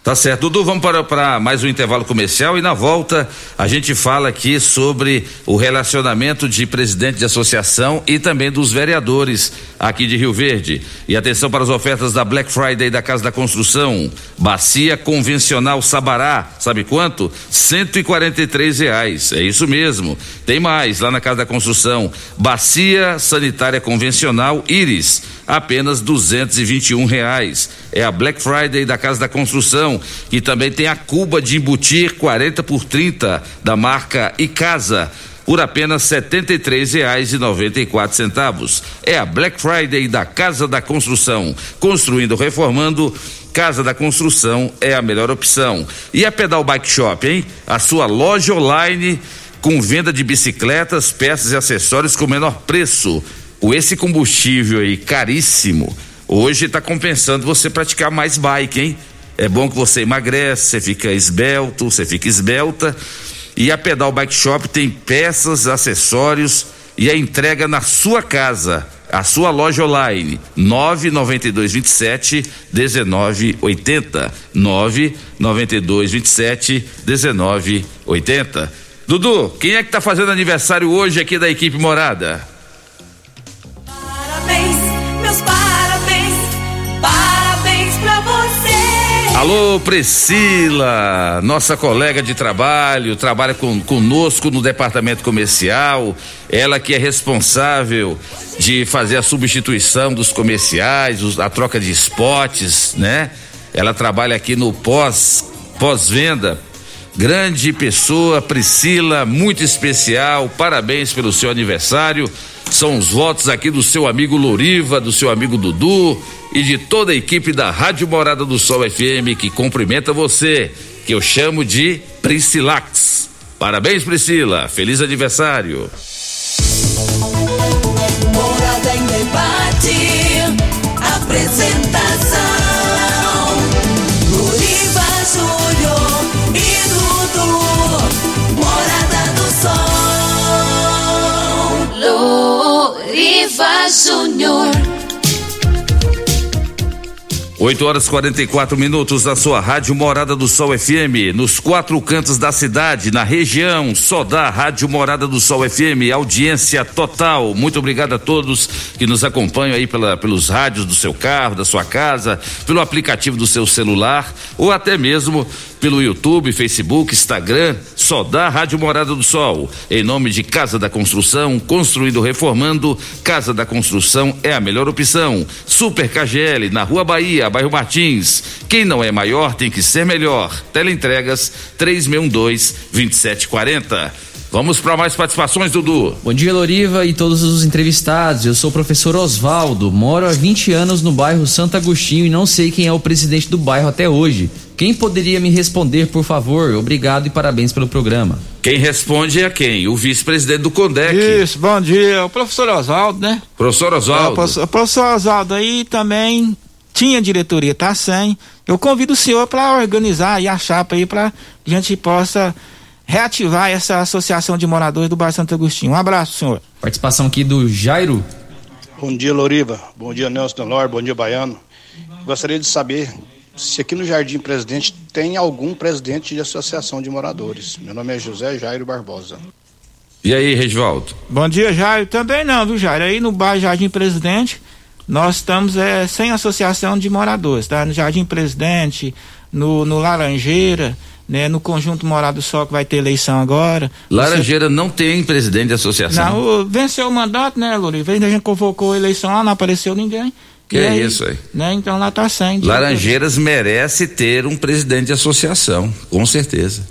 Tá certo. Dudu, vamos para, para mais um intervalo comercial e na volta a gente fala aqui sobre o relacionamento de presidente de associação e também dos vereadores aqui de Rio Verde. E atenção para as ofertas da Black Friday da Casa da Construção. Bacia convencional Sabará, sabe quanto? Cento e quarenta e três reais. É isso mesmo. Tem mais lá na Casa da Construção. Bacia sanitária convencional Iris, apenas duzentos e vinte e um reais. É a Black Friday da Casa da Construção que também tem a cuba de embutir 40 por 30 da marca Icasa. por apenas R$ 73,94. É a Black Friday da Casa da Construção. Construindo, reformando, Casa da Construção é a melhor opção. E a Pedal Bike Shop, hein? A sua loja online com venda de bicicletas, peças e acessórios com menor preço. Esse combustível aí caríssimo, hoje está compensando você praticar mais bike, hein? É bom que você emagrece, você fica esbelto, você fica esbelta. E a Pedal Bike Shop tem peças, acessórios e a entrega na sua casa. A sua loja online 992 27 1980 992 27 1980 Dudu, quem é que tá fazendo aniversário hoje aqui da equipe Morada? Alô, Priscila, nossa colega de trabalho, trabalha com, conosco no departamento comercial. Ela que é responsável de fazer a substituição dos comerciais, os- a troca de spots, né? Ela trabalha aqui no pós pós-venda. Grande pessoa, Priscila, muito especial. Parabéns pelo seu aniversário. São os votos aqui do seu amigo Loriva, do seu amigo Dudu e de toda a equipe da Rádio Morada do Sol FM que cumprimenta você, que eu chamo de Priscilax. Parabéns, Priscila. Feliz aniversário. Morada em debate. Apresentação. Luriva Júnior Luriva Júnior. 8 horas 44 minutos na sua Rádio Morada do Sol FM, nos quatro cantos da cidade, na região, só dá Rádio Morada do Sol FM, audiência total. Muito obrigado a todos que nos acompanham aí pela, pelos rádios do seu carro, da sua casa, pelo aplicativo do seu celular ou até mesmo pelo YouTube, Facebook, Instagram, só dá Rádio Morada do Sol. Em nome de Casa da Construção, construindo, reformando, Casa da Construção é a melhor opção. Super KGL, na Rua Bahia, bairro Martins. Quem não é maior tem que ser melhor. Teleentregas 3612-2740. Vamos para mais participações, Dudu. Bom dia, Loriva e todos os entrevistados. Eu sou o professor Osvaldo, moro há 20 anos no bairro Santo Agostinho e não sei quem é o presidente do bairro até hoje. Quem poderia me responder, por favor? Obrigado e parabéns pelo programa. Quem responde é quem? O vice-presidente do CONDEC. Isso, bom dia. O professor Oswaldo, né? Professor É, o Oswaldo. professor- o professor Oswaldo aí também tinha diretoria, tá sem. Eu convido o senhor para organizar aí a chapa aí para a gente possa reativar essa associação de moradores do bairro Santo Agostinho. Um abraço, senhor. Participação aqui do Jairo. Bom dia, Loriva. Bom dia, Nelson Lor. Bom dia, Baiano. Gostaria de saber se aqui no Jardim Presidente tem algum presidente de associação de moradores. Meu nome é José Jairo Barbosa. E aí, Regivaldo? Bom dia, Jairo. Também não, viu, Jairo? Aí no bairro Jardim Presidente, nós estamos é, sem associação de moradores, tá? No Jardim Presidente, no, no Laranjeira, né? No Conjunto Morado Sol, que vai ter eleição agora. Laranjeira não tem presidente de associação. Não, o- venceu o mandato, né? Ainda a gente convocou a eleição lá, não apareceu ninguém. Que E é aí, isso aí? Né? Então lá tá sem. Laranjeiras merece ter um presidente de associação, com certeza.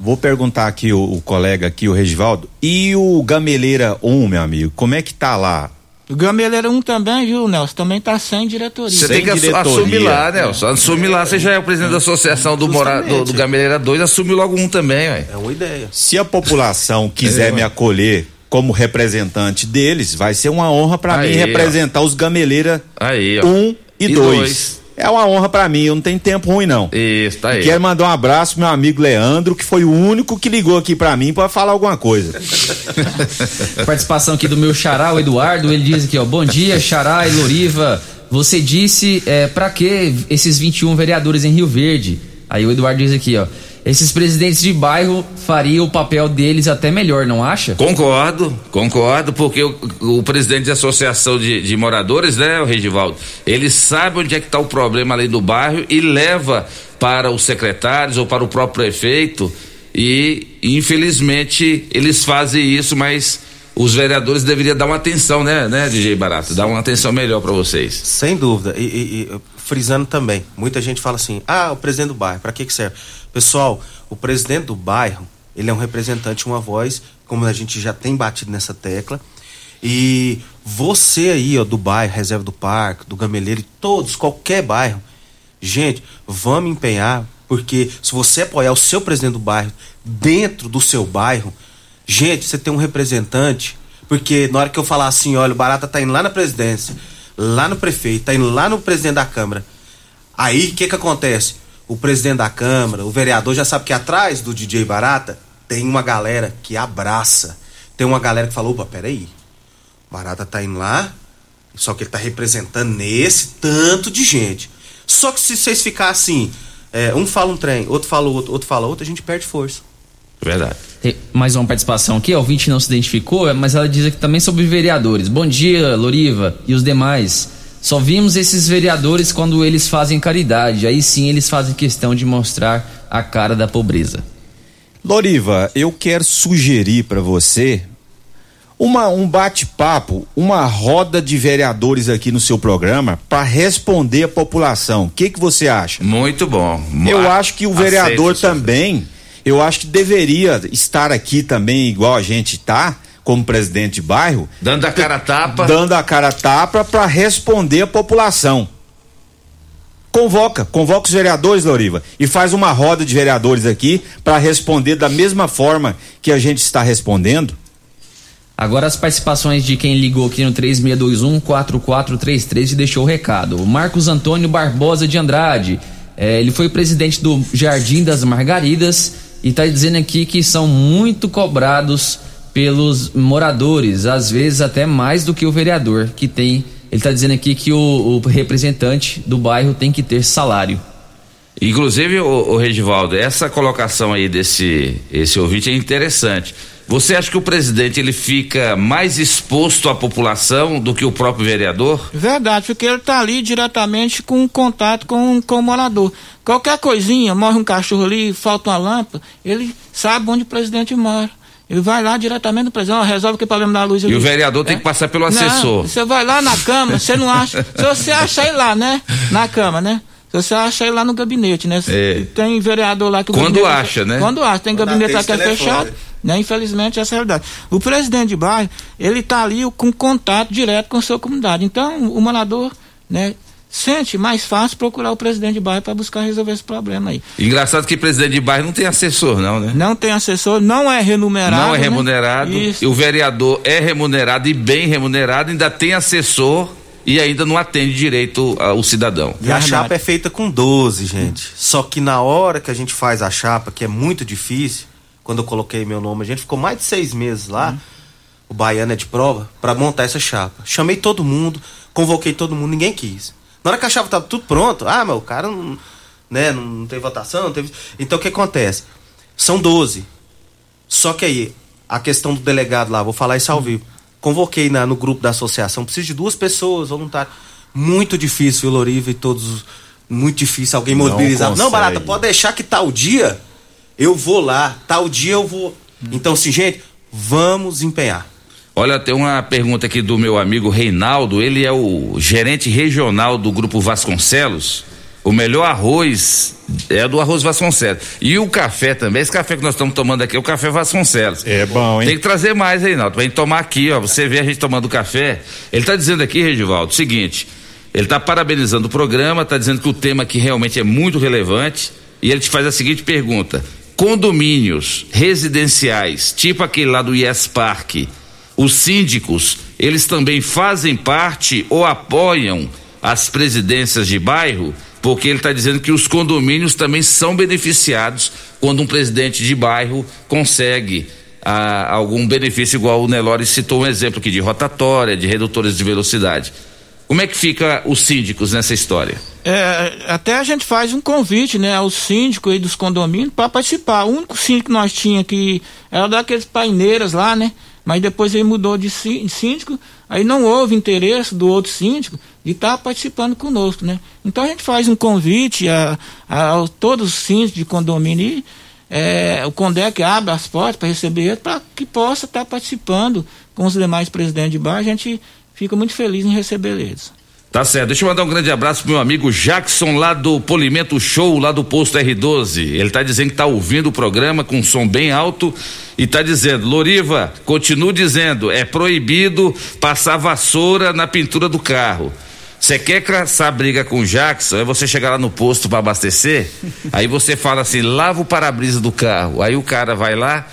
Vou perguntar aqui o, o colega aqui, o Regivaldo, e o Gameleira 1, meu amigo, como é que tá lá? O Gameleira 1 também, viu, Nelson? Também tá sem diretoria. Você tem que assu- assumir lá, Nelson. Assume lá, você já é o presidente da associação do, Mora, do, do Gameleira 2, assume logo um também, ué. É uma ideia. Se a população quiser É, me acolher como representante deles, vai ser uma honra para mim Aí, ó. representar os Gameleira Aí, ó. 1 e E 2. dois. É uma honra para mim, eu não tenho tempo ruim não. Isso, tá aí. Quero mandar um abraço pro meu amigo Leandro, que foi o único que ligou aqui para mim para falar alguma coisa. Participação aqui do meu xará, o Eduardo. Ele diz aqui, ó. Bom dia, xará e Loriva. Você disse é, para que esses 21 vereadores em Rio Verde? Aí o Eduardo diz aqui, ó. Esses presidentes de bairro fariam o papel deles até melhor, não acha? Concordo, concordo, porque o, o presidente da associação de, de moradores, né, o Regivaldo, ele sabe onde é que está o problema ali do bairro e leva para os secretários ou para o próprio prefeito e infelizmente eles fazem isso, mas os vereadores deveriam dar uma atenção, né, né, DJ Barato, dar uma atenção melhor para vocês. Sem dúvida. E, e- e, frisando também, muita gente fala assim: ah, o presidente do bairro, para que, que serve? Pessoal, o presidente do bairro, Ele é um representante, uma voz, como a gente já tem batido nessa tecla. E você aí, ó, do bairro, Reserva do Parque, do Gameleiro, todos, qualquer bairro, gente, vamos empenhar, porque se você apoiar o seu presidente do bairro dentro do seu bairro, gente, você tem um representante, porque na hora que eu falar assim, olha, o Barata tá indo lá na presidência, lá no prefeito, tá indo lá no presidente da Câmara, aí o que que acontece? O presidente da Câmara, o vereador já sabe que atrás do DJ Barata tem uma galera que abraça. Tem uma galera que falou, opa, peraí, Barata tá indo lá, só que ele tá representando nesse tanto de gente. Só que se vocês ficar assim, é, um fala um trem, outro fala outro, outro fala outro, a gente perde força. Verdade. Tem mais uma participação aqui, a ouvinte não se identificou, mas ela diz aqui também sobre vereadores. Bom dia, Loriva e os demais. Só vimos esses vereadores quando eles fazem caridade. Aí sim eles fazem questão de mostrar a cara da pobreza. Loriva, eu quero sugerir para você uma, um bate-papo, uma roda de vereadores aqui no seu programa para responder a população. O que que você acha? Muito bom. Eu acho que o vereador também, eu acho que deveria estar aqui também igual a gente tá, como presidente de bairro, Dando a cara a tapa. dando a cara a tapa para responder a população. Convoca, convoca os vereadores, Loriva, e faz uma roda de vereadores aqui para responder da mesma forma que a gente está respondendo. Agora as participações de quem ligou aqui no 3621-4433 e deixou o recado. O Marcos Antônio Barbosa de Andrade. eh, ele foi presidente do Jardim das Margaridas e está dizendo aqui que são muito cobrados pelos moradores, às vezes até mais do que o vereador que tem. Ele está dizendo aqui que o, o representante do bairro tem que ter salário. Inclusive, o, o Regivaldo, essa colocação aí desse esse ouvinte é interessante. Você acha que o presidente ele fica mais exposto à população do que o próprio vereador? Verdade, porque ele tá ali diretamente com contato com, com o morador. Qualquer coisinha, morre um cachorro ali, falta uma lâmpada, ele sabe onde o presidente mora. Ele vai lá diretamente no presidente, ó, resolve que problema da luz. E o vereador tem que passar pelo Não, assessor. Você vai lá na cama, você não acha. Se você acha aí lá, né? Na cama, né? Se você acha aí lá no gabinete, né? É. Tem vereador lá que o Quando gabinete- acha, né? Quando acha, tem Quando gabinete lá que é fechado. Né? Infelizmente, essa é a realidade. O presidente de bairro, ele tá ali com contato direto com a sua comunidade. Então, o morador, né? Sente mais fácil procurar o presidente de bairro para buscar resolver esse problema aí. Engraçado que presidente de bairro não tem assessor, não, né? Não tem assessor, não é remunerado. Não é né? remunerado. Isso. E o vereador é remunerado e bem remunerado, ainda tem assessor e ainda não atende direito ao cidadão. E a chapa é feita com 12, gente. Só que na hora que a gente faz a chapa, que é muito difícil, quando eu coloquei meu nome, a gente ficou mais de seis meses lá, o Baiano é de prova, pra montar essa chapa. Chamei todo mundo, convoquei todo mundo, ninguém quis. Na hora que a chapa tava tudo pronto, ah, meu, o cara não, né, não, não teve votação, não teve. Então o que acontece? São 12. Só que aí, a questão do delegado lá, vou falar isso ao vivo. Convoquei na- no grupo da associação, preciso de duas pessoas, voluntários. Muito difícil, Loriva e todos. Muito difícil alguém Não mobilizar. Não, consegue. Barata, pode deixar que tal dia eu vou lá, tal dia eu vou. Então, assim, gente, vamos empenhar. Olha, tem uma pergunta aqui do meu amigo Reinaldo, ele é o gerente regional do Grupo Vasconcelos. O melhor arroz é do arroz Vasconcelos. E o café também, esse café que nós estamos tomando aqui é o café Vasconcelos. É bom, hein? Tem que trazer mais, Reinaldo, pra gente tomar aqui, ó. Você vê a gente tomando café. Ele tá dizendo aqui, Regivaldo, o seguinte: ele tá parabenizando o programa, tá dizendo que o tema aqui realmente é muito relevante. E ele te faz a seguinte pergunta: condomínios residenciais, tipo aquele lá do Yes Park, os síndicos, eles também fazem parte ou apoiam as presidências de bairro? Porque ele está dizendo que os condomínios também são beneficiados quando um presidente de bairro consegue ah, algum benefício, igual o Nelore citou um exemplo aqui de rotatória, de redutores de velocidade. Como é que fica os síndicos nessa história? É, até a gente faz um convite, né, aos síndicos aí dos condomínios para participar. O único síndico que nós tinha que era daqueles paineiras lá, né? Mas depois ele mudou de sí- de síndico, aí não houve interesse do outro síndico de estar participando conosco, né? Então a gente faz um convite a, a, a todos os síndicos de condomínio é, o Condec abre as portas para receber ele para que possa estar participando com os demais presidentes de bairro. A gente fica muito feliz em receber eles. Tá certo. Deixa eu mandar um grande abraço pro meu amigo Jackson lá do Polimento Show, lá do posto R12. Ele tá dizendo que tá ouvindo o programa com um som bem alto e tá dizendo, Loriva, continuo dizendo, é proibido passar vassoura na pintura do carro. Você quer caçar briga com o Jackson? É você chegar lá no posto para abastecer, aí você fala assim, lava o para-brisa do carro. Aí o cara vai lá,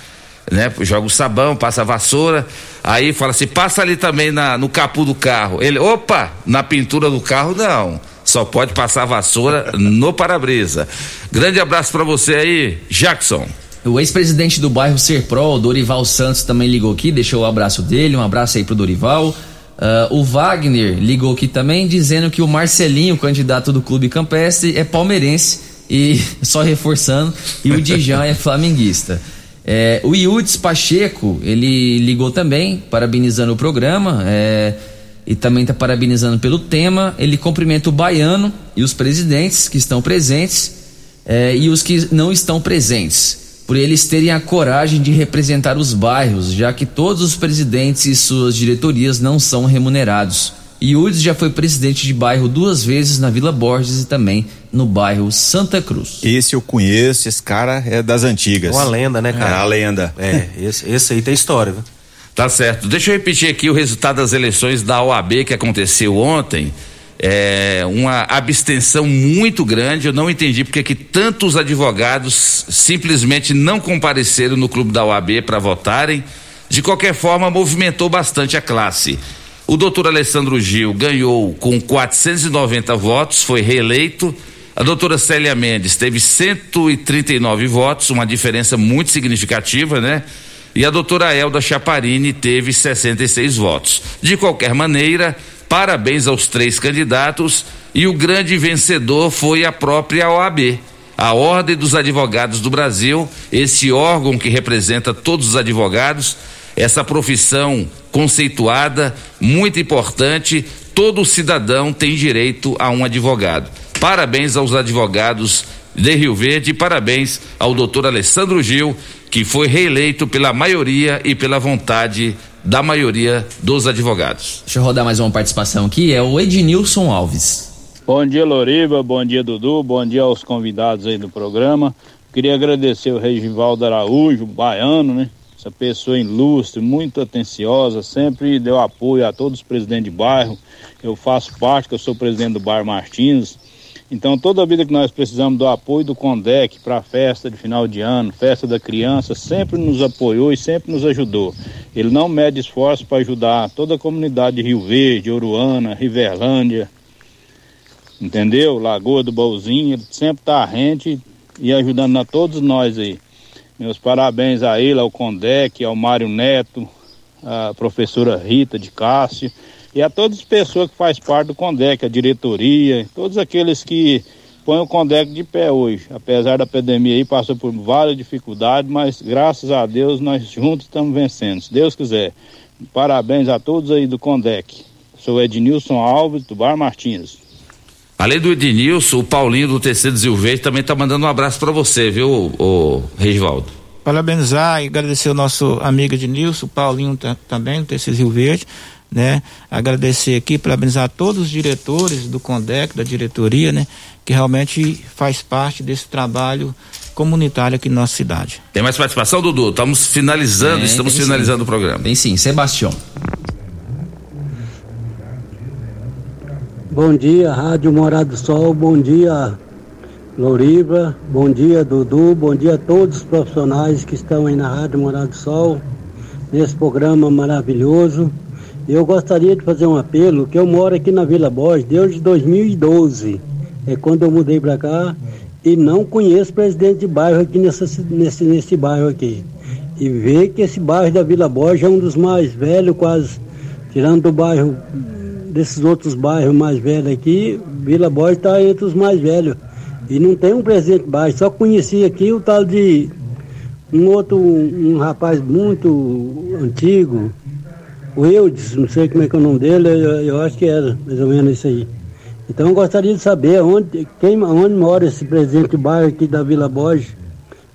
né? Joga o sabão, passa a vassoura, aí fala assim, passa ali também na, no capu do carro. Ele, opa, na pintura do carro não. Só pode passar vassoura no para-brisa. Grande abraço para você aí, Jackson. O ex-presidente do bairro Serpro, Dorival Santos, também ligou aqui, deixou o abraço dele, um abraço aí pro Dorival. Uh, o Wagner ligou aqui também dizendo que o Marcelinho, candidato do Clube Campestre, é palmeirense e só reforçando, e o Dijan é flamenguista. É, o Iudes Pacheco, ele ligou também, parabenizando o programa é, e também está parabenizando pelo tema. Ele cumprimenta o baiano e os presidentes que estão presentes é, e os que não estão presentes por eles terem a coragem de representar os bairros, já que todos os presidentes e suas diretorias não são remunerados. Yudis já foi presidente de bairro duas vezes na Vila Borges e também no bairro Santa Cruz. Esse eu conheço, esse cara é das antigas. Uma lenda, né, cara? É a lenda. É, esse, esse aí tem história, viu? Tá certo. Deixa eu repetir aqui o resultado das eleições da OAB que aconteceu ontem é, uma abstenção muito grande. Eu não entendi porque que tantos advogados simplesmente não compareceram no clube da OAB para votarem. De qualquer forma, movimentou bastante a classe. O doutor Alessandro Gil ganhou com 490 votos, foi reeleito. A doutora Célia Mendes teve 139 votos, uma diferença muito significativa, né? E a doutora Elda Chaparini teve 66 votos. De qualquer maneira, Parabéns aos três candidatos e o grande vencedor foi a própria OAB, a Ordem dos Advogados do Brasil, esse órgão que representa todos os advogados, essa profissão conceituada, muito importante, todo cidadão tem direito a um advogado. Parabéns aos advogados de Rio Verde e parabéns ao doutor Alessandro Gil, que foi reeleito pela maioria e pela vontade da maioria dos advogados. Deixa eu rodar mais uma participação aqui, é o Ednilson Alves. Bom dia, Loriva, bom dia, Dudu, bom dia aos convidados aí do programa. Queria agradecer o Regivaldo Araújo, baiano, né? Essa pessoa ilustre, muito atenciosa, sempre deu apoio a todos os presidentes de bairro. Eu faço parte, que eu sou presidente do bairro Martins, então, toda a vida que nós precisamos do apoio do CONDEC para a festa de final de ano, festa da criança, sempre nos apoiou e sempre nos ajudou. Ele não mede esforço para ajudar toda a comunidade de Rio Verde, Oruana, Riverlândia, entendeu? Lagoa do Baúzinho, ele sempre está rente e ajudando a todos nós aí. Meus parabéns a ele, ao CONDEC, ao Mário Neto, à professora Rita de Cássio e a todas as pessoas que fazem parte do CONDEC, a diretoria, todos aqueles que põem o CONDEC de pé hoje. Apesar da pandemia aí, passou por várias dificuldades, mas graças a Deus nós juntos estamos vencendo, se Deus quiser. Parabéns a todos aí do CONDEC. Sou Ednilson Alves, do Bar Martins. Além do Ednilson, o Paulinho do TC do Verde também está mandando um abraço para você, viu, o Regivaldo? Parabenizar e agradecer o nosso amigo Ednilson, o Paulinho também do TC Rio Verde né? Agradecer aqui, parabenizar todos os diretores do CONDEC, da diretoria, né? Que realmente faz parte desse trabalho comunitário aqui na nossa cidade. Tem mais participação, Dudu? Estamos finalizando, é, estamos finalizando sim. o programa. Tem sim, Sebastião. Bom dia, Rádio Morado do Sol, bom dia, Loriva, bom dia, Dudu, bom dia a todos os profissionais que estão aí na Rádio Morado do Sol, nesse programa maravilhoso. Eu gostaria de fazer um apelo, que eu moro aqui na Vila Borges desde 2012. É quando eu mudei para cá e não conheço presidente de bairro aqui nessa, nesse, nesse bairro aqui. E ver que esse bairro da Vila Borges é um dos mais velhos, quase, tirando do bairro, desses outros bairros mais velhos aqui, Vila Borges está entre os mais velhos. E não tem um presidente de bairro, só conheci aqui o tal de um outro, um, um rapaz muito antigo, o Eudes, não sei como é que é o nome dele, eu, eu, acho que era mais ou menos isso aí. Então eu gostaria de saber onde, quem, onde mora esse presidente de bairro aqui da Vila Borges.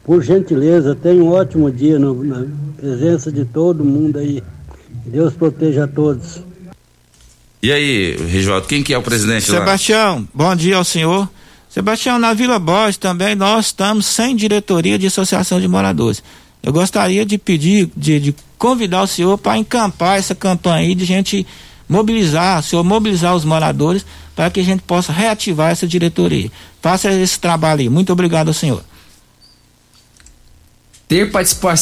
Por gentileza, tenha um ótimo dia no, na presença de todo mundo aí. Deus proteja a todos. E aí, Regivaldo, quem que é o presidente lá? Sebastião, bom dia ao senhor. Sebastião, na Vila Borges também nós estamos sem diretoria de associação de moradores. Eu gostaria de pedir, de, de convidar o senhor para encampar essa campanha aí de gente mobilizar, o senhor mobilizar os moradores para que a gente possa reativar essa diretoria. Faça esse trabalho aí. Muito obrigado ao senhor. Ter, participa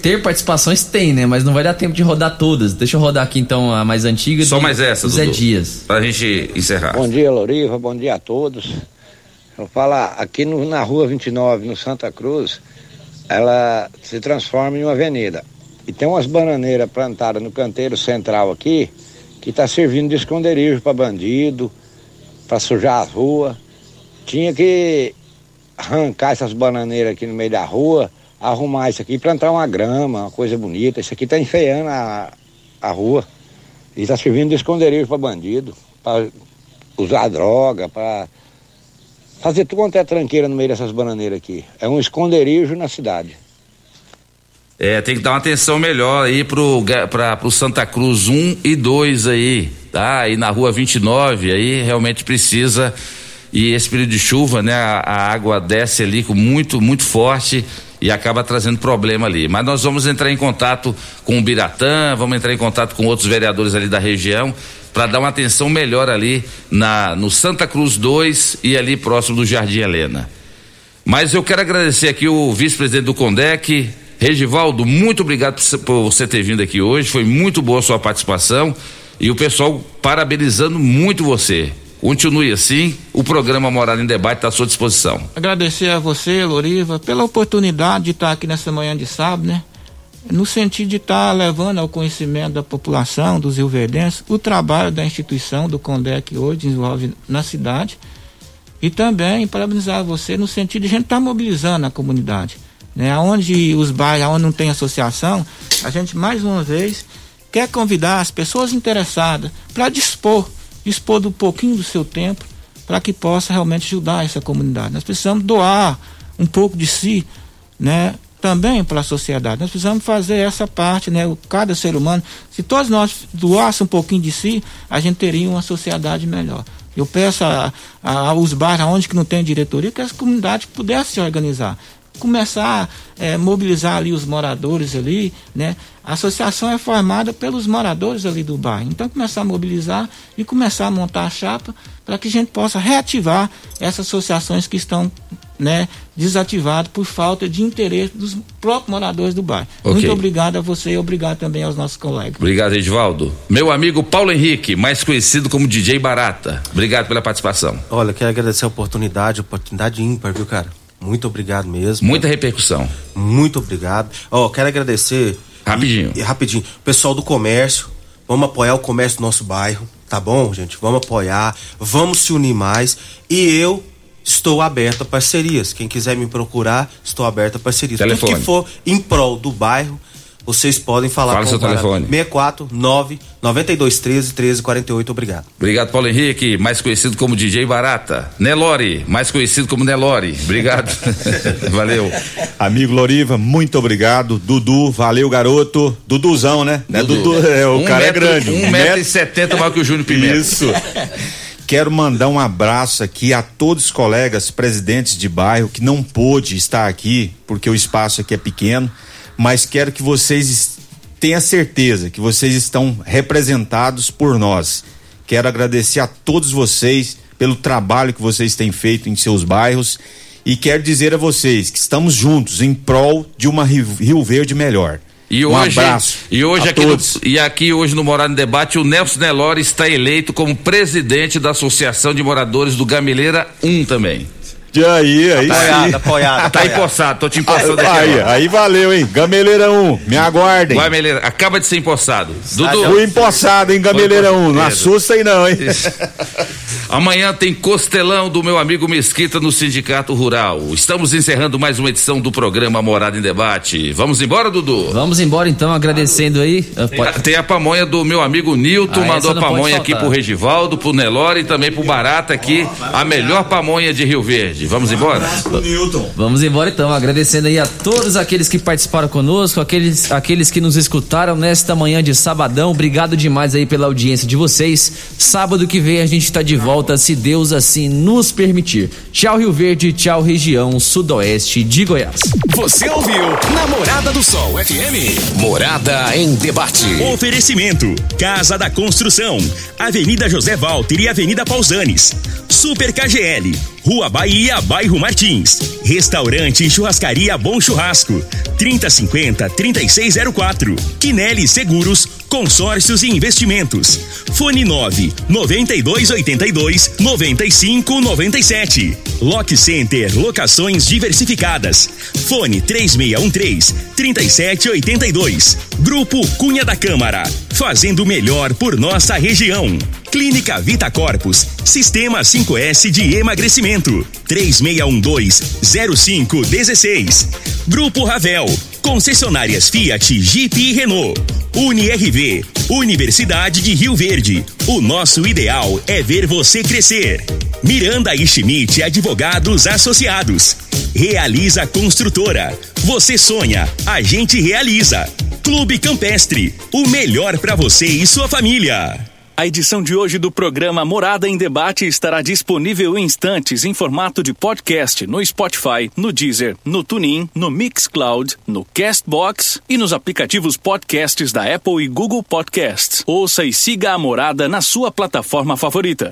ter participações tem, né? Mas não vai dar tempo de rodar todas. Deixa eu rodar aqui então a mais antiga. Só mais essa, Zé Dudu, Dias. Pra gente encerrar. Bom dia, Loriva. Bom dia a todos. Eu vou falar, aqui no, na rua 29, no Santa Cruz, ela se transforma em uma avenida. E tem umas bananeiras plantadas no canteiro central aqui, que está servindo de esconderijo para bandido, para sujar as ruas. Tinha que arrancar essas bananeiras aqui no meio da rua, arrumar isso aqui, plantar uma grama, uma coisa bonita. Isso aqui está enfeiando a, a rua. E está servindo de esconderijo para bandido, para usar droga, para fazer tudo quanto é tranqueira no meio dessas bananeiras aqui. É um esconderijo na cidade. É, tem que dar uma atenção melhor aí pro, pra, pro Santa Cruz 1 e 2 aí, tá? Aí na rua 29, aí realmente precisa. E esse período de chuva, né? A, a água desce ali com muito, muito forte e acaba trazendo problema ali. Mas nós vamos entrar em contato com o Biratã, vamos entrar em contato com outros vereadores ali da região para dar uma atenção melhor ali na no Santa Cruz 2 e ali próximo do Jardim Helena. Mas eu quero agradecer aqui o vice-presidente do Condec, Regivaldo, muito obrigado por, por você ter vindo aqui hoje, foi muito boa a sua participação e o pessoal parabenizando muito você. Continue assim, o programa Morada em Debate está à sua disposição. Agradecer a você, Loriva, pela oportunidade de estar aqui nessa manhã de sábado, né? No sentido de estar levando ao conhecimento da população, dos rioverdenses, o trabalho da instituição, do CONDEC hoje desenvolve na cidade. E também parabenizar você no sentido de a gente estar mobilizando a comunidade. Né? Onde os bairros, onde não tem associação, a gente mais uma vez quer convidar as pessoas interessadas para dispor dispor do pouquinho do seu tempo para que possa realmente ajudar essa comunidade. Nós precisamos doar um pouco de si, né? Também para a sociedade. Nós precisamos fazer essa parte, né? Cada ser humano, se todos nós doássemos um pouquinho de si, a gente teria uma sociedade melhor. Eu peço a, a, aos bairros onde que não tem diretoria que as comunidades pudessem se organizar começar a é, mobilizar ali os moradores ali, né? A associação é formada pelos moradores ali do bairro. Então começar a mobilizar e começar a montar a chapa para que a gente possa reativar essas associações que estão né, desativadas por falta de interesse dos próprios moradores do bairro. Okay. Muito obrigado a você e obrigado também aos nossos colegas. Obrigado, Edvaldo. Meu amigo Paulo Henrique, mais conhecido como DJ Barata. Obrigado pela participação. Olha, quero agradecer a oportunidade, oportunidade ímpar, viu, cara? Muito obrigado mesmo. Muita repercussão. Muito obrigado. Ó, oh, quero agradecer. Rapidinho. E, e, rapidinho. Pessoal do comércio, vamos apoiar o comércio do nosso bairro, tá bom, gente? Vamos apoiar, vamos se unir mais. E eu estou aberto a parcerias. Quem quiser me procurar, estou aberto a parcerias. Telefone. Tudo que for em prol do bairro, vocês podem falar Fala com seu telefone. 649 9213 1348. Obrigado. Obrigado, Paulo Henrique, mais conhecido como DJ Barata. Nelore, mais conhecido como Nelore. Obrigado. valeu. Amigo Loriva, muito obrigado. Dudu, valeu, garoto. Duduzão, né? Dudu. Não é Dudu, é, o um cara metro, é grande. Um metro e setenta maior que o Júnior Pimenta. Isso. Quero mandar um abraço aqui a todos os colegas presidentes de bairro que não pôde estar aqui, porque o espaço aqui é pequeno mas quero que vocês tenham certeza que vocês estão representados por nós. Quero agradecer a todos vocês pelo trabalho que vocês têm feito em seus bairros e quero dizer a vocês que estamos juntos em prol de uma Rio Verde melhor. E um hoje, abraço e hoje aqui todos. No, e aqui hoje no Morado em Debate, o Nelson Nelore está eleito como presidente da Associação de Moradores do Gameleira 1 também. E aí, aí apoiado, sim. apoiado, Tá empossado, tô te empossando aqui. Aí, agora. aí valeu, hein? Gameleira 1, me aguardem. Gameleira, acaba de ser empossado. Dudu. Fui empossado, hein, Gameleira 1. Não assusta aí não, hein? Amanhã tem Costelão do meu amigo Mesquita no Sindicato Rural. Estamos encerrando mais uma edição do programa Morada em Debate. Vamos embora, Dudu? Vamos embora então, agradecendo aí. Tem, a, tem a pamonha do meu amigo Nilton, Ah, mandou a pamonha aqui pro Regivaldo, pro Nelore e também pro Barata aqui. A melhor pamonha de Rio Verde. Vamos embora? Vamos embora então, agradecendo aí a todos aqueles que participaram conosco, aqueles, aqueles que nos escutaram nesta manhã de sabadão. Obrigado demais aí pela audiência de vocês. Sábado que vem a gente está de volta, se Deus assim nos permitir. Tchau Rio Verde, tchau região sudoeste de Goiás. Você ouviu Namorada do Sol FM. Morada em debate. Oferecimento: Casa da Construção, Avenida José Walter e Avenida Pausanes. Super KGL, Rua Bahia, Bairro Martins. Restaurante e Churrascaria Bom Churrasco. 3050-3604. Quinelli Seguros, Consórcios e Investimentos. Fone 9 9282 9597. Lock Center Locações Diversificadas. Fone 3613 3782. Grupo Cunha da Câmara. Fazendo melhor por nossa região. Clínica Vita Corpus. Sistema 5S de emagrecimento. 3612-0516. Grupo Ravel. Concessionárias Fiat, Jeep e Renault. UniRV. Universidade de Rio Verde. O nosso ideal é ver você crescer. Miranda e Schmidt Advogados Associados. Realiza Construtora. Você sonha, a gente realiza. Clube Campestre. O melhor para você e sua família. A edição de hoje do programa Morada em Debate estará disponível em instantes em formato de podcast no Spotify, no Deezer, no TuneIn, no Mixcloud, no Castbox e nos aplicativos podcasts da Apple e Google Podcasts. Ouça e siga a Morada na sua plataforma favorita.